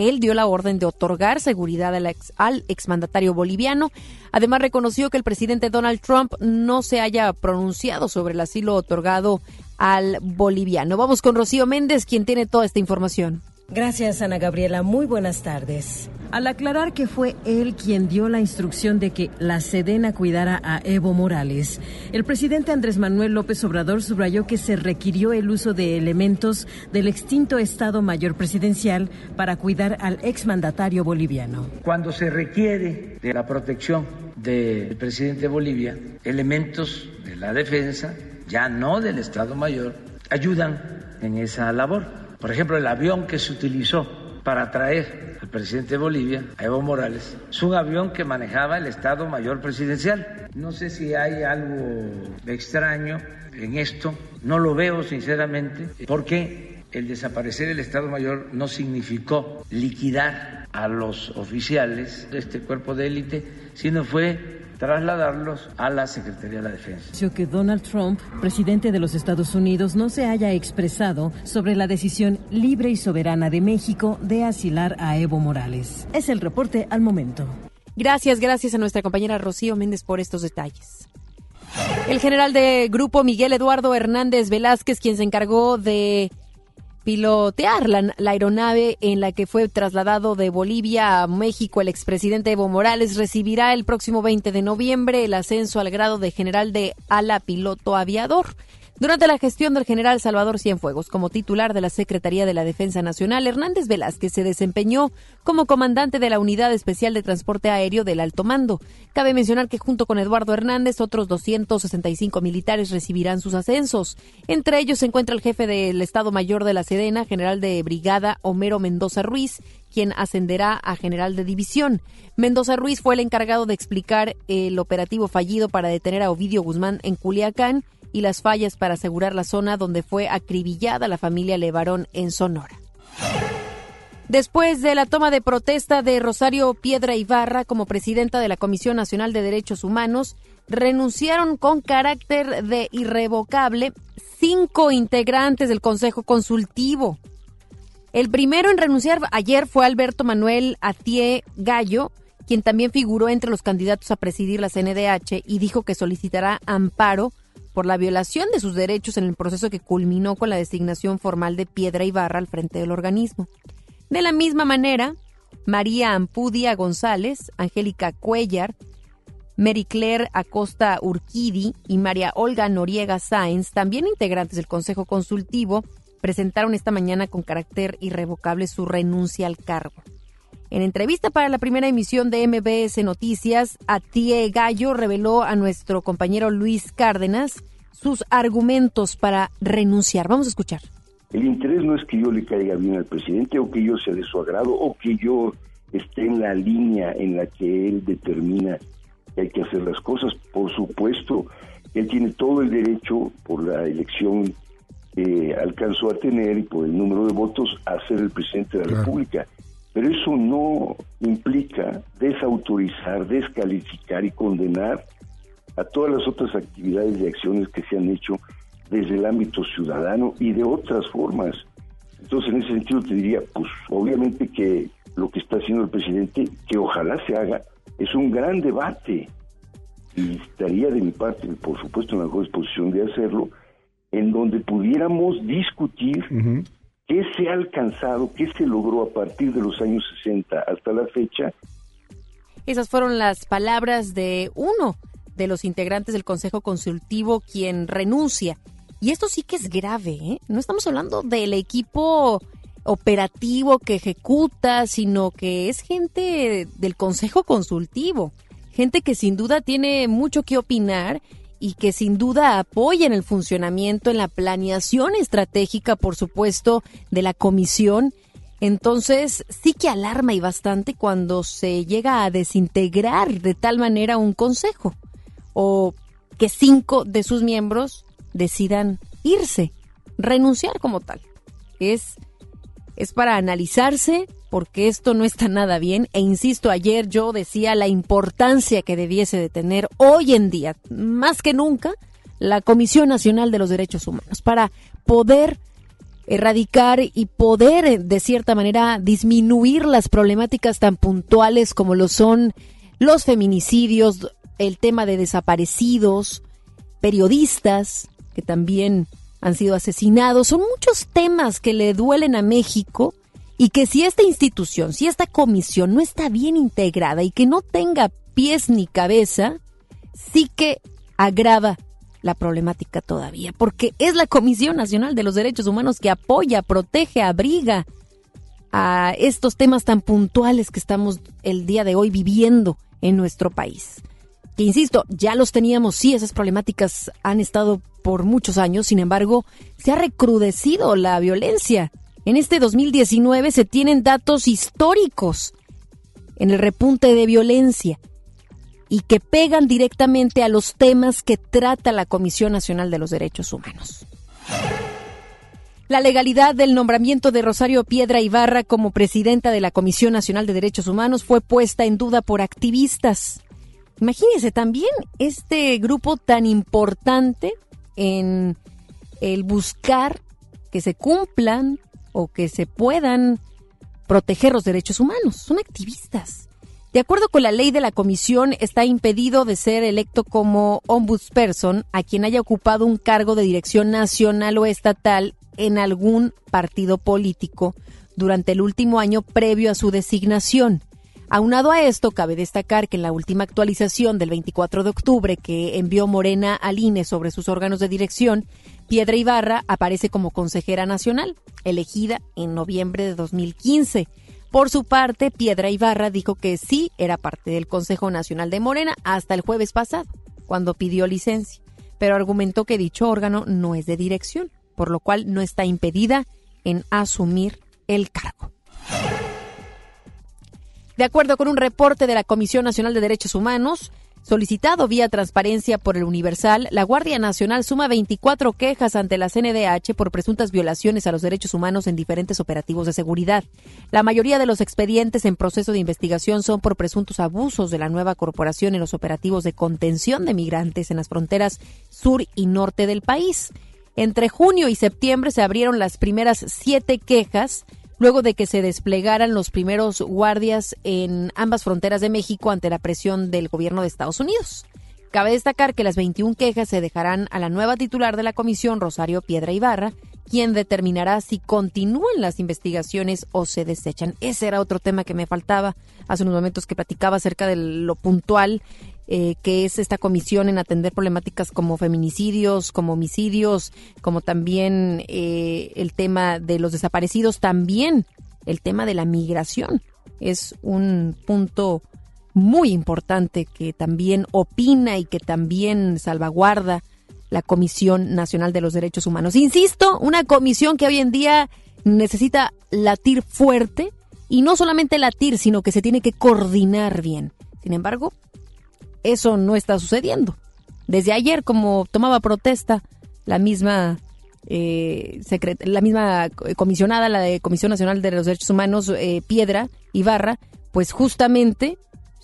él dio la orden de otorgar seguridad al, ex, al exmandatario boliviano. Además, reconoció que el presidente Donald Trump no se haya pronunciado sobre el asilo otorgado al boliviano. Vamos con Rocío Méndez, quien tiene toda esta información. Gracias, Ana Gabriela. Muy buenas tardes. Al aclarar que fue él quien dio la instrucción de que la Sedena cuidara a Evo Morales, el presidente Andrés Manuel López Obrador subrayó que se requirió el uso de elementos del extinto Estado Mayor Presidencial para cuidar al exmandatario boliviano. Cuando se requiere de la protección del presidente de Bolivia, elementos de la defensa, ya no del Estado Mayor, ayudan en esa labor. Por ejemplo, el avión que se utilizó para traer al presidente de Bolivia, a Evo Morales, es un avión que manejaba el Estado Mayor Presidencial. No sé si hay algo extraño en esto, no lo veo sinceramente, porque el desaparecer del Estado Mayor no significó liquidar a los oficiales de este cuerpo de élite, sino fue trasladarlos a la Secretaría de la Defensa. Que Donald Trump, presidente de los Estados Unidos, no se haya expresado sobre la decisión libre y soberana de México de asilar a Evo Morales. Es el reporte al momento. Gracias, gracias a nuestra compañera Rocío Méndez por estos detalles. El general de grupo Miguel Eduardo Hernández Velázquez, quien se encargó de pilotear la, aeronave en la que fue trasladado de Bolivia a México el expresidente Evo Morales recibirá el próximo 20 de noviembre el ascenso al grado de general de ala piloto aviador. Durante la gestión del general Salvador Cienfuegos como titular de la Secretaría de la Defensa Nacional, Hernández Velázquez se desempeñó como comandante de la Unidad Especial de Transporte Aéreo del Alto Mando. Cabe mencionar que junto con Eduardo Hernández, otros 265 militares recibirán sus ascensos. Entre ellos se encuentra el jefe del Estado Mayor de la Sedena, general de brigada Homero Mendoza Ruiz, quien ascenderá a general de división. Mendoza Ruiz fue el encargado de explicar el operativo fallido para detener a Ovidio Guzmán en Culiacán y las fallas para asegurar la zona donde fue acribillada la familia Levarón en Sonora. Después de la toma de protesta de Rosario Piedra Ibarra como presidenta de la Comisión Nacional de Derechos Humanos, renunciaron con carácter de irrevocable cinco integrantes del Consejo Consultivo. El primero en renunciar ayer fue Alberto Manuel Atié Gallo, quien también figuró entre los candidatos a presidir la CNDH y dijo que solicitará amparo por la violación de sus derechos en el proceso que culminó con la designación formal de Piedra Ibarra al frente del organismo. De la misma manera, María Ampudia González, Angélica Cuellar, Mary Claire Acosta Urquidi y María Olga Noriega Sáenz, también integrantes del Consejo Consultivo, presentaron esta mañana con carácter irrevocable su renuncia al cargo. En entrevista para la primera emisión de MBS Noticias, Atie Gallo reveló a nuestro compañero Luis Cárdenas sus argumentos para renunciar. Vamos a escuchar. El interés no es que yo le caiga bien al presidente o que yo sea de su agrado o que yo esté en la línea en la que él determina que hay que hacer las cosas. Por supuesto, él tiene todo el derecho por la elección que alcanzó a tener y por el número de votos a ser el presidente de la República. Pero eso no implica desautorizar, descalificar y condenar a todas las otras actividades y acciones que se han hecho desde el ámbito ciudadano y de otras formas. Entonces, en ese sentido te diría, pues obviamente que lo que está haciendo el presidente, que ojalá se haga, es un gran debate y estaría de mi parte, por supuesto, en la mejor disposición de hacerlo, en donde pudiéramos discutir ¿Qué se ha alcanzado? ¿Qué se logró a partir de los años 60 hasta la fecha? Esas fueron las palabras de uno de los integrantes del Consejo Consultivo quien renuncia. Y esto sí que es grave, ¿eh? No estamos hablando del equipo operativo que ejecuta, sino que es gente del Consejo Consultivo, gente que sin duda tiene mucho que opinar y que sin duda apoyan el funcionamiento en la planeación estratégica, por supuesto, de la comisión. Entonces, sí que alarma y bastante cuando se llega a desintegrar de tal manera un consejo o que cinco de sus miembros decidan irse, renunciar como tal. Es, es para analizarse, porque esto no está nada bien. E insisto, ayer yo decía la importancia que debiese de tener hoy en día, más que nunca, la Comisión Nacional de los Derechos Humanos, para poder erradicar y poder, eh, de cierta manera, disminuir las problemáticas tan puntuales como lo son los feminicidios, el tema de desaparecidos, periodistas que también han sido asesinados. Son muchos temas que le duelen a México y que si esta institución, si esta comisión no está bien integrada y que no tenga pies ni cabeza, sí que agrava la problemática todavía, porque es la Comisión Nacional de los Derechos Humanos que apoya, protege, abriga a estos temas tan puntuales que estamos el día de hoy viviendo en nuestro país. Que insisto, ya los teníamos, sí, esas problemáticas han estado por muchos años, sin embargo, se ha recrudecido la violencia en este 2019 se tienen datos históricos en el repunte de violencia y que pegan directamente a los temas que trata la Comisión Nacional de los Derechos Humanos. La legalidad del nombramiento de Rosario Piedra Ibarra como presidenta de la Comisión Nacional de Derechos Humanos fue puesta en duda por activistas. Imagínense también este grupo tan importante en el buscar que se cumplan o que se puedan proteger los derechos humanos. Son activistas. De acuerdo con la ley de la comisión, está impedido de ser electo como ombudsperson a quien haya ocupado un cargo de dirección nacional o estatal en algún partido político durante el último año previo a su designación. Aunado a esto, cabe destacar que en la última actualización del 24 de octubre que envió Morena al INE sobre sus órganos de dirección, Piedra Ibarra aparece como consejera nacional, elegida en noviembre de 2015. Por su parte, Piedra Ibarra dijo que sí era parte del Consejo Nacional de Morena hasta el jueves pasado, cuando pidió licencia, pero argumentó que dicho órgano no es de dirección por lo cual no está impedida en asumir el cargo. De acuerdo con un reporte de la Comisión Nacional de Derechos Humanos, solicitado vía transparencia por el Universal, la Guardia Nacional suma 24 quejas ante la CNDH por presuntas violaciones a los derechos humanos en diferentes operativos de seguridad. La mayoría de los expedientes en proceso de investigación son por presuntos abusos de la nueva corporación en los operativos de contención de migrantes en las fronteras sur y norte del país. Entre junio y septiembre se abrieron las primeras siete quejas luego de que se desplegaran los primeros guardias en ambas fronteras de México ante la presión del gobierno de Estados Unidos. Cabe destacar que las 21 quejas se dejarán a la nueva titular de la comisión, Rosario Piedra Ibarra, quien determinará si continúan las investigaciones o se desechan. Ese era otro tema que me faltaba hace unos momentos que platicaba acerca de lo puntual eh, que es esta comisión en atender problemáticas como feminicidios, como homicidios, como también eh, el tema de los desaparecidos, también el tema de la migración. Es un punto muy importante que también opina y que también salvaguarda la Comisión Nacional de los Derechos Humanos. Insisto, una comisión que hoy en día necesita latir fuerte y no solamente latir, sino que se tiene que coordinar bien. Sin embargo, eso no está sucediendo. Desde ayer, como tomaba protesta la misma eh, la misma comisionada, la de Comisión Nacional de los Derechos Humanos, eh, Piedra Ibarra, pues justamente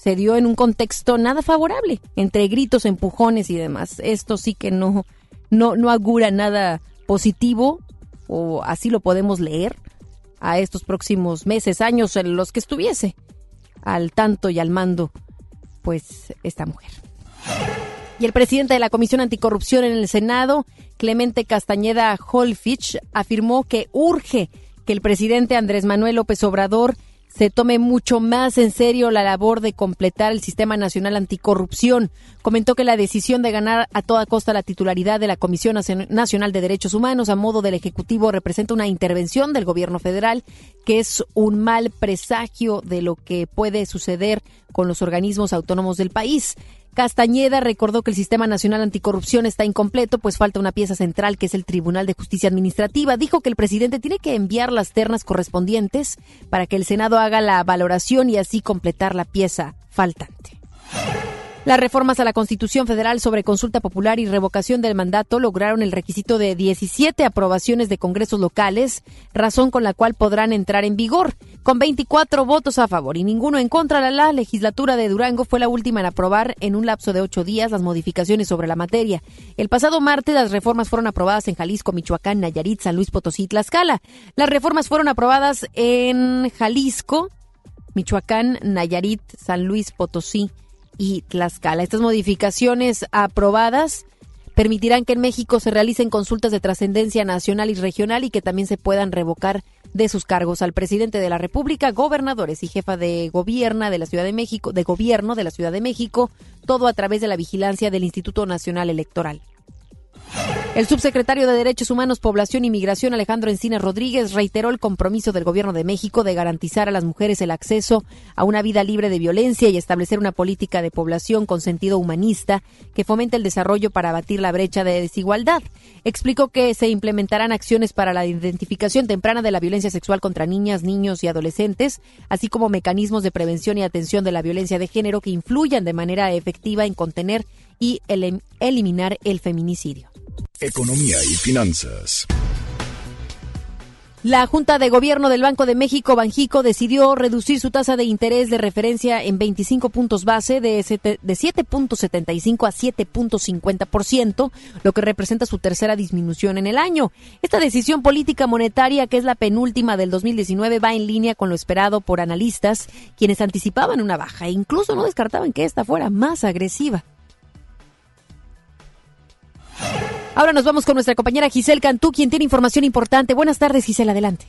se dio en un contexto nada favorable, entre gritos, empujones y demás. Esto sí que no, no, no augura nada positivo, o así lo podemos leer, a estos próximos meses, años en los que estuviese al tanto y al mando pues esta mujer. Y el presidente de la Comisión Anticorrupción en el Senado, Clemente Castañeda Holfich, afirmó que urge que el presidente Andrés Manuel López Obrador se tome mucho más en serio la labor de completar el Sistema Nacional Anticorrupción. Comentó que la decisión de ganar a toda costa la titularidad de la Comisión Nacional de Derechos Humanos a modo del Ejecutivo representa una intervención del gobierno federal que es un mal presagio de lo que puede suceder con los organismos autónomos del país. Castañeda recordó que el Sistema Nacional Anticorrupción está incompleto, pues falta una pieza central que es el Tribunal de Justicia Administrativa. Dijo que el presidente tiene que enviar las ternas correspondientes para que el Senado haga la valoración y así completar la pieza faltante. Las reformas a la Constitución Federal sobre consulta popular y revocación del mandato lograron el requisito de 17 aprobaciones de congresos locales, razón con la cual podrán entrar en vigor. Con 24 votos a favor y ninguno en contra, la legislatura de Durango fue la última en aprobar en un lapso de ocho días las modificaciones sobre la materia. El pasado martes las reformas fueron aprobadas en Jalisco, Michoacán, Nayarit, San Luis Potosí y Tlaxcala. Las reformas fueron aprobadas en Jalisco, Michoacán, Nayarit, San Luis Potosí y Tlaxcala. Estas modificaciones aprobadas permitirán que en México se realicen consultas de trascendencia nacional y regional y que también se puedan revocar de sus cargos al presidente de la República, gobernadores y jefa de gobierno de la Ciudad de México, de gobierno de la Ciudad de México, todo a través de la vigilancia del Instituto Nacional Electoral. El subsecretario de Derechos Humanos, Población y Migración, Alejandro Encinas Rodríguez, reiteró el compromiso del Gobierno de México de garantizar a las mujeres el acceso a una vida libre de violencia y establecer una política de población con sentido humanista que fomente el desarrollo para abatir la brecha de desigualdad. Explicó que se implementarán acciones para la identificación temprana de la violencia sexual contra niñas, niños y adolescentes, así como mecanismos de prevención y atención de la violencia de género que influyan de manera efectiva en contener y eliminar el feminicidio. Economía y finanzas. La Junta de Gobierno del Banco de México, Banjico, decidió reducir su tasa de interés de referencia en 25 puntos base de 7.75 a 7.50%, lo que representa su tercera disminución en el año. Esta decisión política monetaria, que es la penúltima del 2019, va en línea con lo esperado por analistas, quienes anticipaban una baja e incluso no descartaban que esta fuera más agresiva. Ahora nos vamos con nuestra compañera Giselle Cantú, quien tiene información importante. Buenas tardes, Giselle, adelante.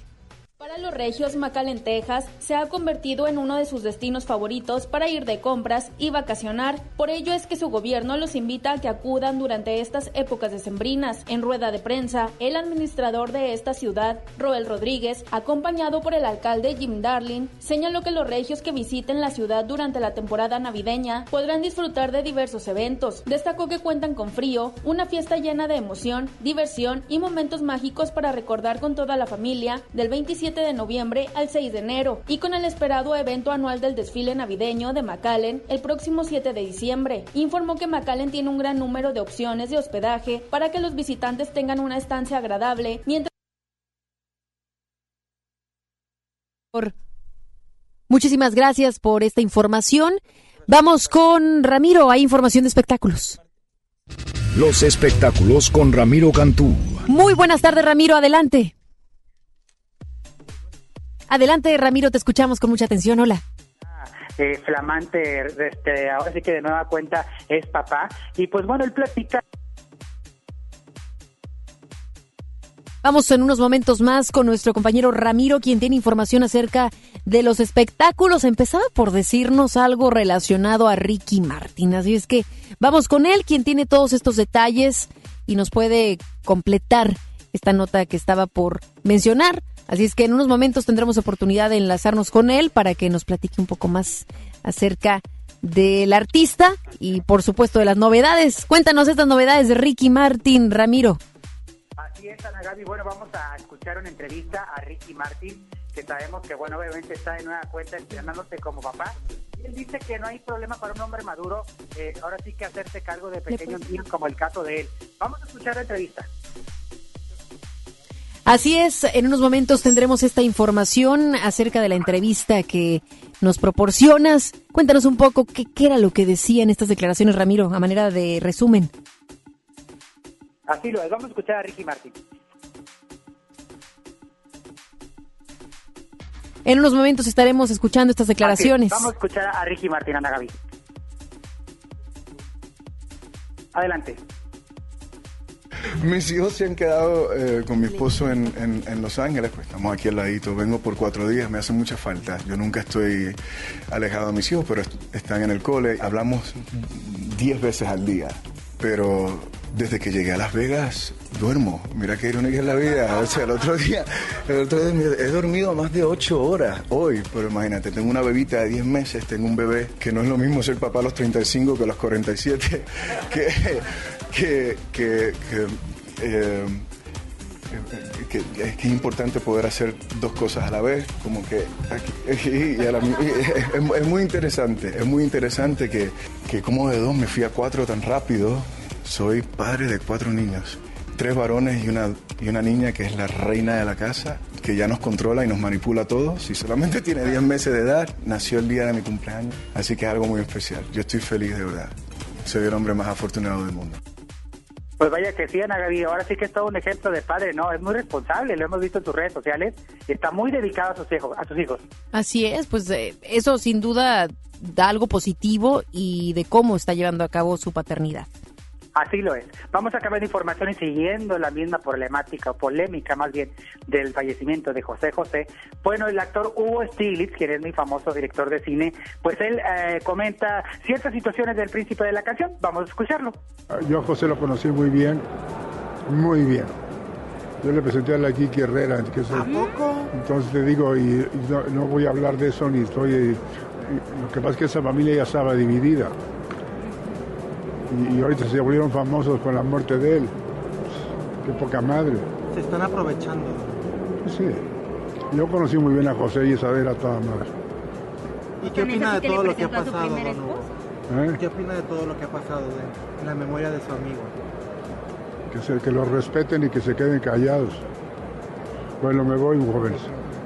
Para los regios, McAllen, Texas, se ha convertido en uno de sus destinos favoritos para ir de compras y vacacionar. Por ello es que su gobierno los invita a que acudan durante estas épocas decembrinas. En rueda de prensa, el administrador de esta ciudad, Roel Rodríguez, acompañado por el alcalde Jim Darling, señaló que los regios que visiten la ciudad durante la temporada navideña podrán disfrutar de diversos eventos. Destacó que cuentan con frío, una fiesta llena de emoción, diversión y momentos mágicos para recordar con toda la familia del 27 de noviembre al 6 de enero y con el esperado evento anual del desfile navideño de McAllen el próximo 7 de diciembre. Informó que McAllen tiene un gran número de opciones de hospedaje para que los visitantes tengan una estancia agradable mientras Muchísimas gracias por esta información. Vamos con Ramiro, hay información de espectáculos. Los espectáculos con Ramiro Cantú. Muy buenas tardes, Ramiro, adelante. Adelante, Ramiro, te escuchamos con mucha atención. Hola. Eh, flamante, este, ahora sí que de nueva cuenta es papá. Y pues bueno, él platica Vamos en unos momentos más con nuestro compañero Ramiro, quien tiene información acerca de los espectáculos. Empezaba por decirnos algo relacionado a Ricky Martin. Así es que vamos con él, quien tiene todos estos detalles y nos puede completar esta nota que estaba por mencionar. Así es que en unos momentos tendremos oportunidad de enlazarnos con él para que nos platique un poco más acerca del artista y por supuesto de las novedades. Cuéntanos estas novedades de Ricky Martin, Ramiro. Así es, Ana Gaby. Bueno, vamos a escuchar una entrevista a Ricky Martin, que sabemos que, bueno, obviamente está en una cuenta estrenándose como papá. Y él dice que no hay problema para un hombre maduro, eh, ahora sí que hacerse cargo de pequeños niños como el caso de él. Vamos a escuchar la entrevista. Así es, en unos momentos tendremos esta información acerca de la entrevista que nos proporcionas. Cuéntanos un poco qué, qué era lo que decían estas declaraciones, Ramiro, a manera de resumen. Así lo es, vamos a escuchar a Ricky Martin. En unos momentos estaremos escuchando estas declaraciones. Vamos a escuchar a Ricky Martin, Ana Gaby. Adelante. Mis hijos se han quedado eh, con mi esposo en, en- en Los Ángeles, pues estamos aquí al ladito. Vengo por cuatro días, me hace mucha falta. Yo nunca estoy alejado de mis hijos, pero est- están en el cole. Hablamos diez veces al día, pero desde que llegué a Las Vegas duermo. Mira qué irónica es la vida. O sea, el otro día, el otro día he dormido más de ocho horas hoy, pero imagínate, tengo una bebita de 10 meses, tengo un bebé que no es lo mismo ser papá a los 35 que a los 47, que, eh, que, que es que es importante poder hacer dos cosas a la vez, como que aquí- es muy interesante, es muy interesante que, que como de dos me fui a cuatro tan rápido. Soy padre de cuatro niños, tres varones y una, y una niña que es la reina de la casa, que ya nos controla y nos manipula a todos. Y solamente tiene 10 meses de edad, nació el día de mi cumpleaños, así que es algo muy especial. Yo estoy feliz de verdad. Soy el hombre más afortunado del mundo. Pues vaya que sí, Ana Gaby, ahora sí que es todo un ejemplo de padre, ¿no? Es muy responsable, lo hemos visto en tus redes sociales, está muy dedicado a sus hijos. A sus hijos. Así es, pues eh, eso sin duda da algo positivo y de cómo está llevando a cabo su paternidad. Así lo es. Vamos a cambiar de información y siguiendo la misma problemática, o polémica más bien, del fallecimiento de José José. Bueno, el actor Hugo Stiglitz, quien es muy famoso director de cine, pues él eh, comenta ciertas situaciones del príncipe de la canción. Vamos a escucharlo. Yo a José lo conocí muy bien, muy bien. Yo le presenté a la Kiki Herrera. Que es- Entonces te digo, y, y no, no voy a hablar de eso ni estoy... y lo que pasa es que esa familia ya estaba dividida. Y, y ahorita se volvieron famosos con la muerte de él. Qué poca madre. Se están aprovechando. Sí. Yo conocí muy bien a José y esa era toda madre. ¿Y qué opina de todo lo que ha pasado, don Hugo? ¿Eh? ¿Qué opina de todo lo que ha pasado de la memoria de su amigo? Que, se, que los respeten y que se queden callados. Bueno, me voy, jóvenes.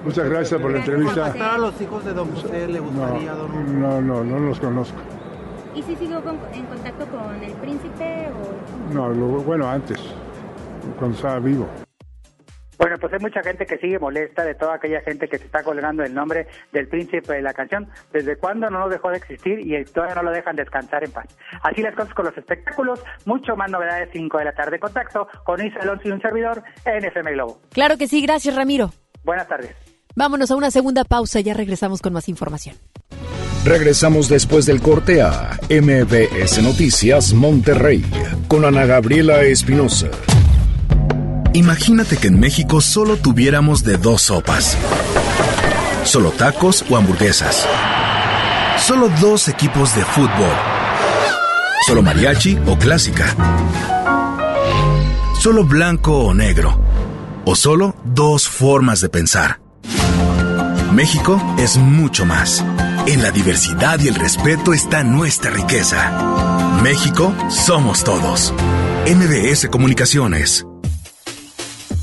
Muchas gracias por la entrevista. ¿Contactar a los hijos de don José le gustaría, don No, no, no los conozco. ¿Y si sigo con- en contacto con el príncipe o...? No, lo- bueno, antes, cuando estaba vivo. Bueno, pues hay mucha gente que sigue molesta de toda aquella gente que se está colgando el nombre del príncipe de la canción. ¿Desde cuándo no dejó de existir y todavía no lo dejan descansar en paz? Así las cosas con los espectáculos. Mucho más novedades 5 de la tarde. Contacto con Isa Alonso y un servidor en FM Globo. Claro que sí, gracias Ramiro. Buenas tardes. Vámonos a una segunda pausa, ya regresamos con más información. Regresamos después del corte a MBS Noticias Monterrey con Ana Gabriela Espinosa. Imagínate que en México solo tuviéramos de dos sopas. Solo tacos o hamburguesas. Solo dos equipos de fútbol. Solo mariachi o clásica. Solo blanco o negro. O solo dos formas de pensar. México es mucho más. En la diversidad y el respeto está nuestra riqueza. México somos todos. MBS Comunicaciones.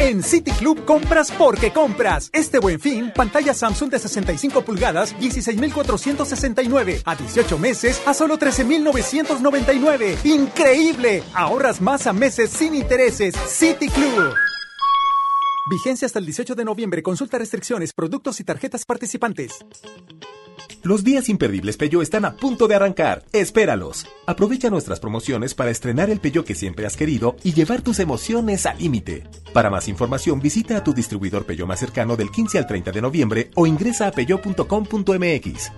En City Club compras porque compras. Este buen fin, pantalla Samsung de 65 pulgadas, 16,469. A 18 meses, a solo 13,999. ¡Increíble! Ahorras más a meses sin intereses. City Club. Vigencia hasta el 18 de noviembre. Consulta restricciones, productos y tarjetas participantes. Los días imperdibles Peugeot están a punto de arrancar. Espéralos. Aprovecha nuestras promociones para estrenar el Peugeot que siempre has querido y llevar tus emociones al límite. Para más información, visita a tu distribuidor Peugeot más cercano del 15 al 30 de noviembre o ingresa a peugeot.com.mx.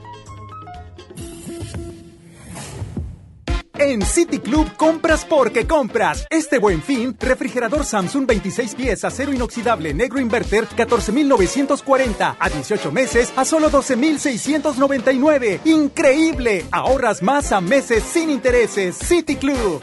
En City Club compras porque compras. Este buen fin, refrigerador Samsung 26 pies acero inoxidable negro inverter 14,940. A 18 meses a solo 12,699. ¡Increíble! Ahorras más a meses sin intereses. City Club.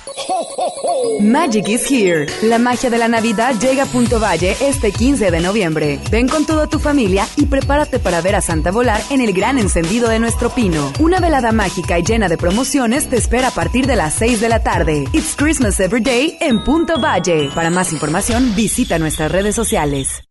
Magic is here. La magia de la Navidad llega a Punto Valle este 15 de noviembre. Ven con toda tu familia y prepárate para ver a Santa volar en el gran encendido de nuestro pino. Una velada mágica y llena de promociones te espera a partir de las 6 de la tarde. It's Christmas Every Day en Punto Valle. Para más información, visita nuestras redes sociales.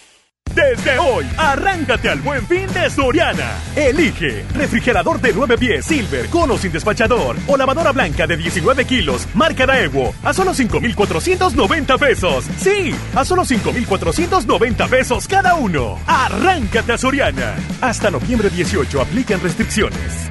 Desde hoy, arráncate al buen fin de Soriana. Elige refrigerador de 9 pies Silver con o sin despachador o lavadora blanca de 19 kilos, marca Daewoo, a solo 5,490 pesos. Sí, a solo 5,490 pesos cada uno. Arráncate a Soriana. Hasta noviembre 18 aplican restricciones.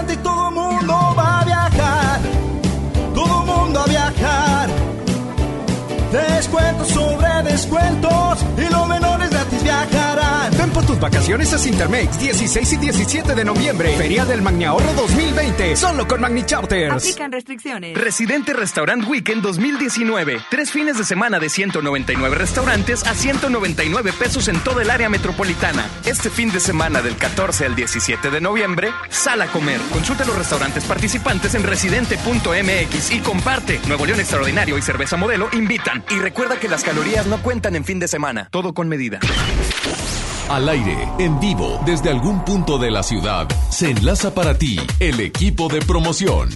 sobre tus vacaciones a Cintermex 16 y 17 de noviembre. Feria del Magni Ahorro 2020. Solo con Magni Charters. Aplican restricciones. Residente Restaurant Weekend 2019. Tres fines de semana de 199 restaurantes a 199 pesos en toda el área metropolitana. Este fin de semana del 14 al 17 de noviembre, sal a comer. Consulta los restaurantes participantes en residente.mx y comparte. Nuevo León Extraordinario y Cerveza Modelo invitan. Y recuerda que las calorías no cuentan en fin de semana. Todo con medida. Al aire, en vivo, desde algún punto de la ciudad, se enlaza para ti el equipo de promoción.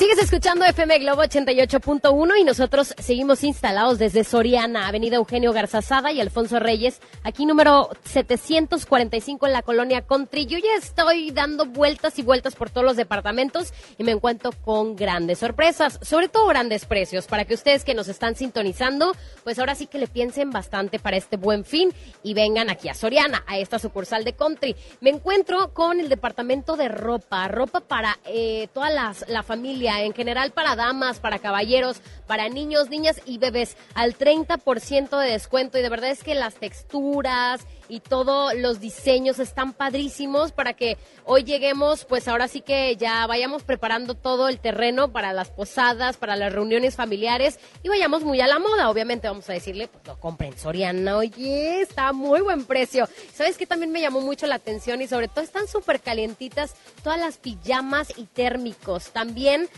Sigues escuchando FM Globo 88.1 y nosotros seguimos instalados desde Soriana, Avenida Eugenio Garzazada y Alfonso Reyes, aquí número 745 en la colonia Country. Yo ya estoy dando vueltas y vueltas por todos los departamentos y me encuentro con grandes sorpresas, sobre todo grandes precios, para que ustedes que nos están sintonizando, pues ahora sí que le piensen bastante para este buen fin y vengan aquí a Soriana, a esta sucursal de Country. Me encuentro con el departamento de ropa, ropa para eh, toda las, la familia, en general para damas, para caballeros, para niños, niñas y bebés, al 30% de descuento y de verdad es que las texturas y todos los diseños están padrísimos para que hoy lleguemos, pues ahora sí que ya vayamos preparando todo el terreno para las posadas, para las reuniones familiares y vayamos muy a la moda. Obviamente vamos a decirle, pues lo compren Soriana, oye, está a muy buen precio. ¿Sabes qué también me llamó mucho la atención y sobre todo están súper calientitas todas las pijamas y térmicos. También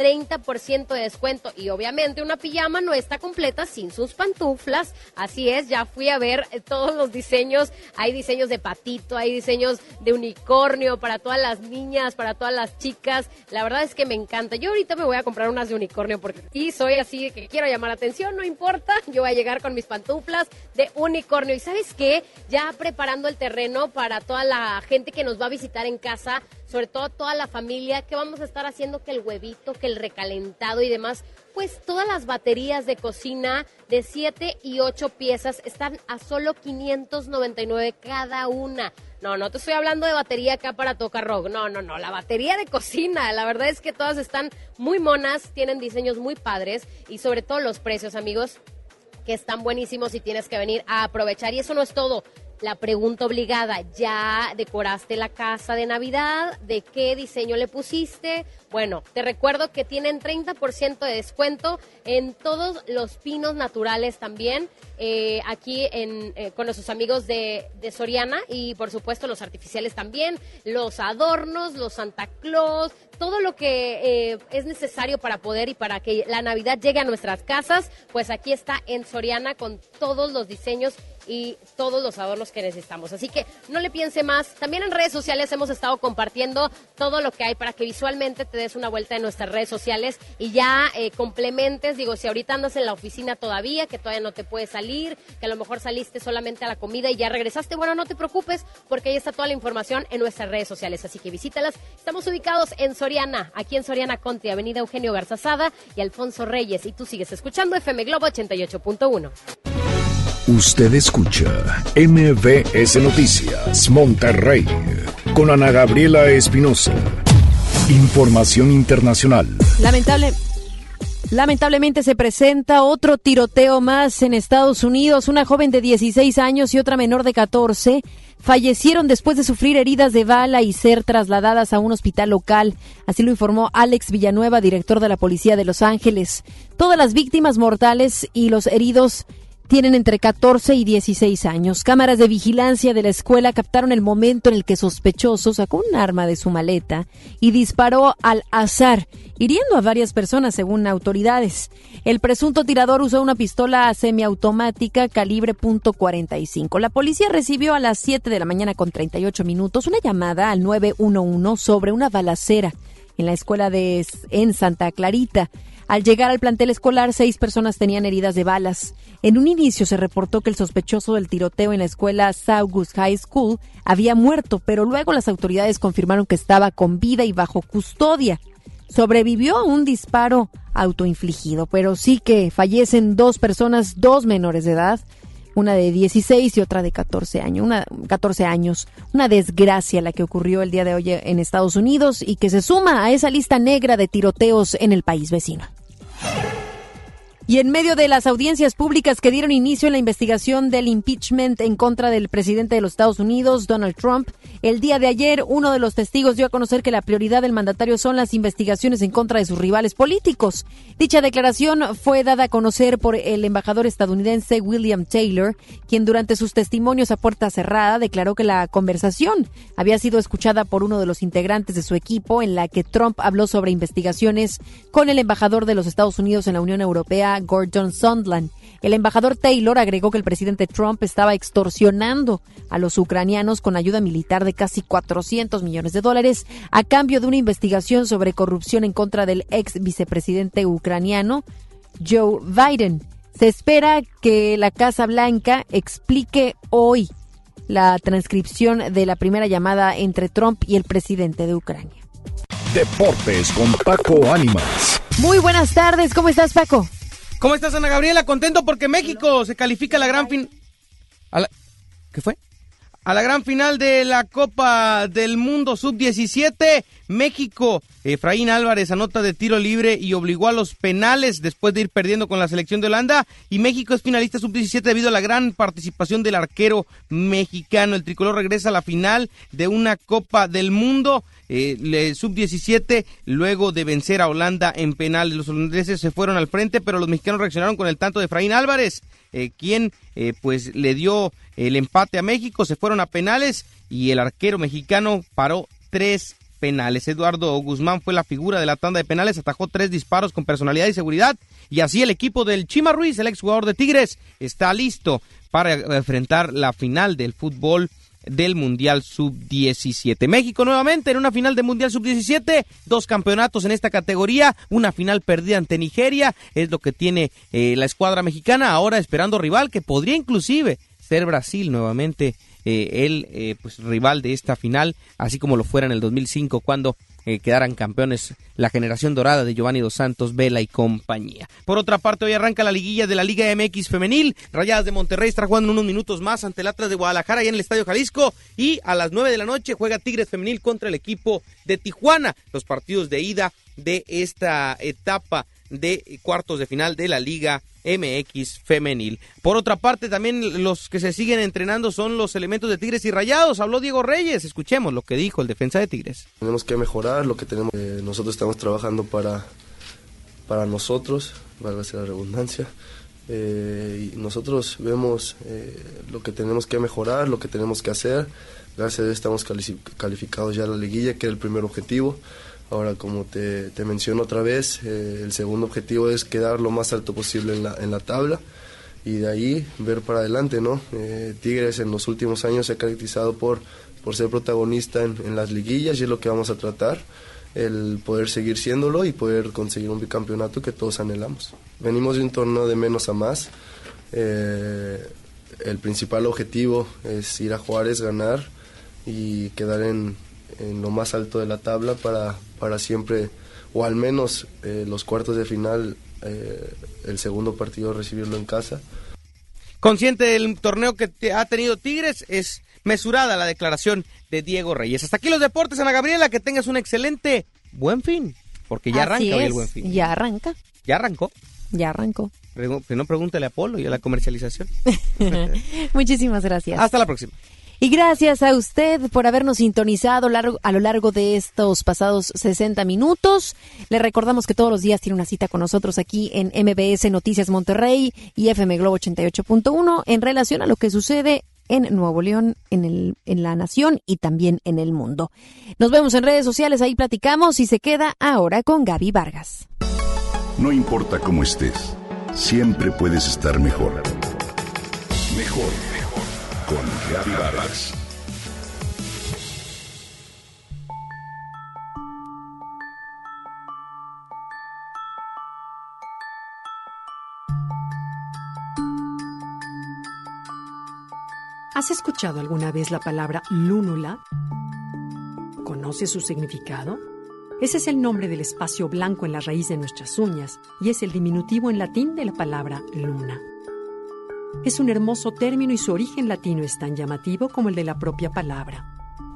30% de descuento y obviamente una pijama no está completa sin sus pantuflas. Así es, ya fui a ver todos los diseños. Hay diseños de patito, hay diseños de unicornio para todas las niñas, para todas las chicas. La verdad es que me encanta. Yo ahorita me voy a comprar unas de unicornio porque aquí soy así que quiero llamar la atención, no importa. Yo voy a llegar con mis pantuflas de unicornio. ¿Y sabes qué? Ya preparando el terreno para toda la gente que nos va a visitar en casa sobre todo toda la familia, que vamos a estar haciendo que el huevito, que el recalentado y demás, pues todas las baterías de cocina de 7 y 8 piezas están a solo 599 cada una. No, no te estoy hablando de batería acá para tocar rock. No, no, no. La batería de cocina. La verdad es que todas están muy monas, tienen diseños muy padres y sobre todo los precios, amigos, que están buenísimos y tienes que venir a aprovechar. Y eso no es todo la pregunta obligada, ¿ya decoraste la casa de Navidad? ¿De qué diseño le pusiste? Bueno, te recuerdo que tienen 30% de descuento en todos los pinos naturales también, eh, aquí en, eh, con nuestros amigos de, de, Soriana y por supuesto los artificiales también, los adornos, los Santa Claus, todo lo que eh, es necesario para poder y para que la Navidad llegue a nuestras casas, pues aquí está en Soriana con todos los diseños y todos los adornos que necesitamos. Así que no le piense más. También en redes sociales hemos estado compartiendo todo lo que hay para que visualmente te des una vuelta en nuestras redes sociales y ya eh, complementes. Digo, si ahorita andas en la oficina todavía, que todavía no te puedes salir, que a lo mejor saliste solamente a la comida y ya regresaste, bueno, no te preocupes porque ahí está toda la información en nuestras redes sociales. Así que visítalas. Estamos ubicados en Soriana, aquí en Soriana Country, Avenida Eugenio Garzazada y Alfonso Reyes. Y tú sigues escuchando FM Globo 88.1. Usted escucha MBS Noticias Monterrey con Ana Gabriela Espinosa. Información internacional. Lamentable. Lamentablemente se presenta otro tiroteo más en Estados Unidos. Una joven de 16 años y otra menor de 14 fallecieron después de sufrir heridas de bala y ser trasladadas a un hospital local. Así lo informó Alex Villanueva, director de la Policía de Los Ángeles. Todas las víctimas mortales y los heridos tienen entre 14 y 16 años. Cámaras de vigilancia de la escuela captaron el momento en el que sospechoso sacó un arma de su maleta y disparó al azar, hiriendo a varias personas según autoridades. El presunto tirador usó una pistola semiautomática calibre .45. La policía recibió a las 7 de la mañana con 38 minutos una llamada al 911 sobre una balacera en la escuela de en Santa Clarita. Al llegar al plantel escolar, seis personas tenían heridas de balas. En un inicio se reportó que el sospechoso del tiroteo en la escuela Saugus High School había muerto, pero luego las autoridades confirmaron que estaba con vida y bajo custodia. Sobrevivió a un disparo autoinfligido, pero sí que fallecen dos personas, dos menores de edad, una de 16 y otra de 14 años, una 14 años. Una desgracia la que ocurrió el día de hoy en Estados Unidos y que se suma a esa lista negra de tiroteos en el país vecino. Y en medio de las audiencias públicas que dieron inicio en la investigación del impeachment en contra del presidente de los Estados Unidos, Donald Trump, el día de ayer uno de los testigos dio a conocer que la prioridad del mandatario son las investigaciones en contra de sus rivales políticos. Dicha declaración fue dada a conocer por el embajador estadounidense William Taylor, quien durante sus testimonios a puerta cerrada declaró que la conversación había sido escuchada por uno de los integrantes de su equipo en la que Trump habló sobre investigaciones con el embajador de los Estados Unidos en la Unión Europea, Gordon Sondland. El embajador Taylor agregó que el presidente Trump estaba extorsionando a los ucranianos con ayuda militar de casi 400 millones de dólares a cambio de una investigación sobre corrupción en contra del ex vicepresidente ucraniano Joe Biden. Se espera que la Casa Blanca explique hoy la transcripción de la primera llamada entre Trump y el presidente de Ucrania. Deportes con Paco Ánimas. Muy buenas tardes, ¿cómo estás Paco? ¿Cómo estás, Ana Gabriela? Contento porque México se califica a la gran fin... ¿Qué fue? A la gran final de la Copa del Mundo Sub-17. México, Efraín Álvarez anota de tiro libre y obligó a los penales después de ir perdiendo con la selección de Holanda. Y México es finalista Sub-17 debido a la gran participación del arquero mexicano. El tricolor regresa a la final de una Copa del Mundo eh, sub-17 luego de vencer a Holanda en penal. Los holandeses se fueron al frente, pero los mexicanos reaccionaron con el tanto de Efraín Álvarez, eh, quien eh, pues le dio el empate a México, se fueron a penales y el arquero mexicano paró tres penales. Eduardo Guzmán fue la figura de la tanda de penales, atajó tres disparos con personalidad y seguridad y así el equipo del Chima Ruiz, el exjugador de Tigres, está listo para enfrentar la final del fútbol del Mundial Sub-17. México nuevamente en una final del Mundial Sub-17, dos campeonatos en esta categoría, una final perdida ante Nigeria, es lo que tiene eh, la escuadra mexicana, ahora esperando rival que podría inclusive ser Brasil nuevamente eh, el eh, pues, rival de esta final, así como lo fuera en el 2005 cuando eh, quedaran campeones la generación dorada de Giovanni Dos Santos, Vela y compañía. Por otra parte, hoy arranca la liguilla de la Liga MX femenil. Rayadas de Monterrey estará jugando unos minutos más ante el Atlas de Guadalajara y en el Estadio Jalisco. Y a las 9 de la noche juega Tigres femenil contra el equipo de Tijuana. Los partidos de ida de esta etapa de cuartos de final de la Liga MX femenil. Por otra parte, también los que se siguen entrenando son los elementos de Tigres y Rayados. Habló Diego Reyes, escuchemos lo que dijo el defensa de Tigres. Tenemos que mejorar lo que tenemos. Eh, nosotros estamos trabajando para, para nosotros, valga la redundancia. Eh, y nosotros vemos eh, lo que tenemos que mejorar, lo que tenemos que hacer. Gracias a Dios estamos calificados ya a la liguilla, que era el primer objetivo. Ahora, como te, te menciono otra vez, eh, el segundo objetivo es quedar lo más alto posible en la, en la tabla y de ahí ver para adelante, ¿no? Eh, Tigres en los últimos años se ha caracterizado por, por ser protagonista en, en, las liguillas y es lo que vamos a tratar, el poder seguir siéndolo y poder conseguir un bicampeonato que todos anhelamos. Venimos de un torneo de menos a más. Eh, el principal objetivo es ir a Juárez, ganar y quedar en, en lo más alto de la tabla para, para siempre, o al menos eh, los cuartos de final, eh, el segundo partido recibirlo en casa. Consciente del torneo que ha tenido Tigres, es mesurada la declaración de Diego Reyes. Hasta aquí los deportes, Ana Gabriela, que tengas un excelente buen fin, porque ya arranca hoy el buen fin. Ya arranca. Ya arrancó. Ya arrancó. Si no, pregúntale a Polo y a la comercialización. Muchísimas gracias. Hasta la próxima. Y gracias a usted por habernos sintonizado a lo largo de estos pasados 60 minutos. Le recordamos que todos los días tiene una cita con nosotros aquí en MBS Noticias Monterrey y FM Globo 88.1 en relación a lo que sucede en Nuevo León, en, el, en la nación y también en el mundo. Nos vemos en redes sociales, ahí platicamos y se queda ahora con Gaby Vargas. No importa cómo estés, siempre puedes estar mejor. Mejor, ¿Has escuchado alguna vez la palabra lúnula? ¿Conoces su significado? Ese es el nombre del espacio blanco en la raíz de nuestras uñas y es el diminutivo en latín de la palabra luna. Es un hermoso término y su origen latino es tan llamativo como el de la propia palabra,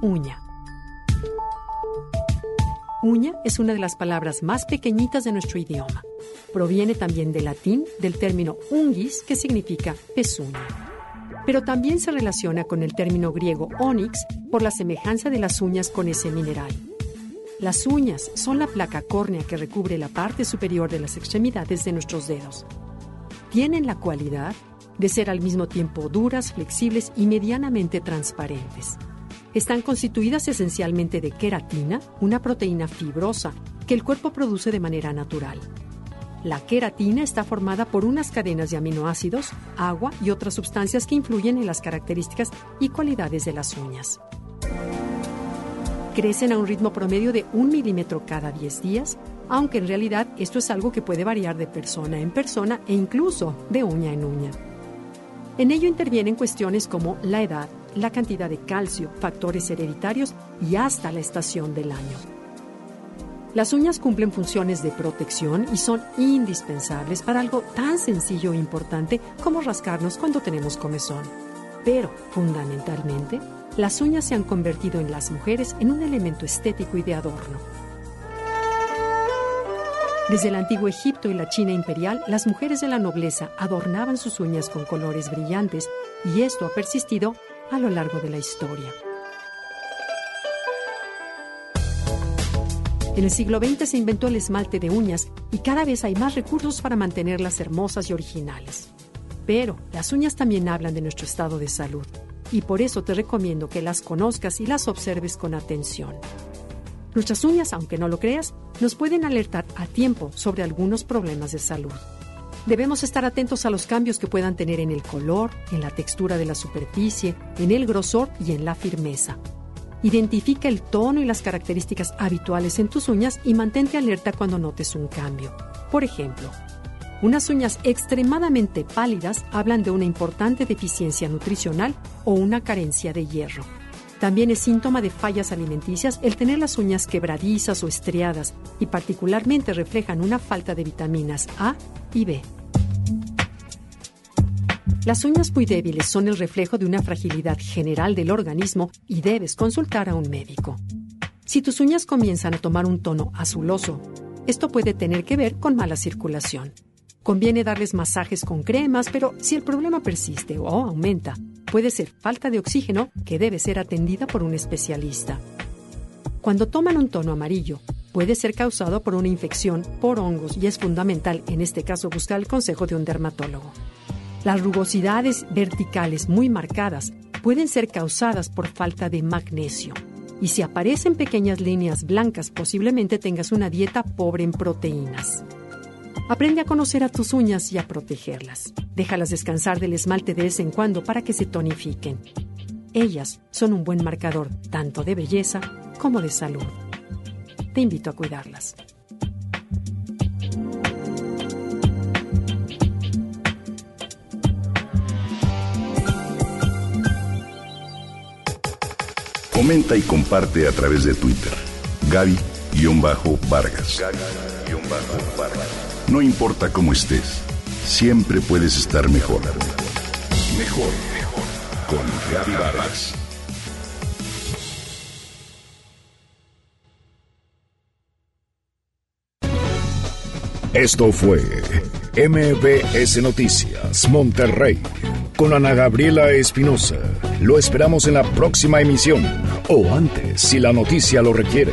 uña. Uña es una de las palabras más pequeñitas de nuestro idioma. Proviene también del latín del término ungis, que significa pezuña pero también se relaciona con el término griego onyx por la semejanza de las uñas con ese mineral. Las uñas son la placa córnea que recubre la parte superior de las extremidades de nuestros dedos. Tienen la cualidad de ser al mismo tiempo duras, flexibles y medianamente transparentes. Están constituidas esencialmente de queratina, una proteína fibrosa que el cuerpo produce de manera natural. La queratina está formada por unas cadenas de aminoácidos, agua y otras sustancias que influyen en las características y cualidades de las uñas. Crecen a un ritmo promedio de un milímetro cada 10 días, aunque en realidad esto es algo que puede variar de persona en persona e incluso de uña en uña. En ello intervienen cuestiones como la edad, la cantidad de calcio, factores hereditarios y hasta la estación del año. Las uñas cumplen funciones de protección y son indispensables para algo tan sencillo e importante como rascarnos cuando tenemos comezón. Pero, fundamentalmente, las uñas se han convertido en las mujeres en un elemento estético y de adorno. Desde el antiguo Egipto y la China imperial, las mujeres de la nobleza adornaban sus uñas con colores brillantes y esto ha persistido a lo largo de la historia. En el siglo XX se inventó el esmalte de uñas y cada vez hay más recursos para mantenerlas hermosas y originales. Pero las uñas también hablan de nuestro estado de salud y por eso te recomiendo que las conozcas y las observes con atención. Nuestras uñas, aunque no lo creas, nos pueden alertar a tiempo sobre algunos problemas de salud. Debemos estar atentos a los cambios que puedan tener en el color, en la textura de la superficie, en el grosor y en la firmeza. Identifica el tono y las características habituales en tus uñas y mantente alerta cuando notes un cambio. Por ejemplo, unas uñas extremadamente pálidas hablan de una importante deficiencia nutricional o una carencia de hierro. También es síntoma de fallas alimenticias el tener las uñas quebradizas o estriadas y particularmente reflejan una falta de vitaminas A y B. Las uñas muy débiles son el reflejo de una fragilidad general del organismo y debes consultar a un médico. Si tus uñas comienzan a tomar un tono azuloso, esto puede tener que ver con mala circulación. Conviene darles masajes con cremas, pero si el problema persiste o aumenta, puede ser falta de oxígeno que debe ser atendida por un especialista. Cuando toman un tono amarillo, puede ser causado por una infección por hongos y es fundamental en este caso buscar el consejo de un dermatólogo. Las rugosidades verticales muy marcadas pueden ser causadas por falta de magnesio. Y si aparecen pequeñas líneas blancas, posiblemente tengas una dieta pobre en proteínas. Aprende a conocer a tus uñas y a protegerlas. Déjalas descansar del esmalte de vez en cuando para que se tonifiquen. Ellas son un buen marcador tanto de belleza como de salud. Te invito a cuidarlas. Comenta y comparte a través de Twitter. Gaby-Vargas. No importa cómo estés, siempre puedes estar mejor. Mejor, mejor. Con Vargas. Esto fue MBS Noticias Monterrey con Ana Gabriela Espinosa. Lo esperamos en la próxima emisión o antes si la noticia lo requiere.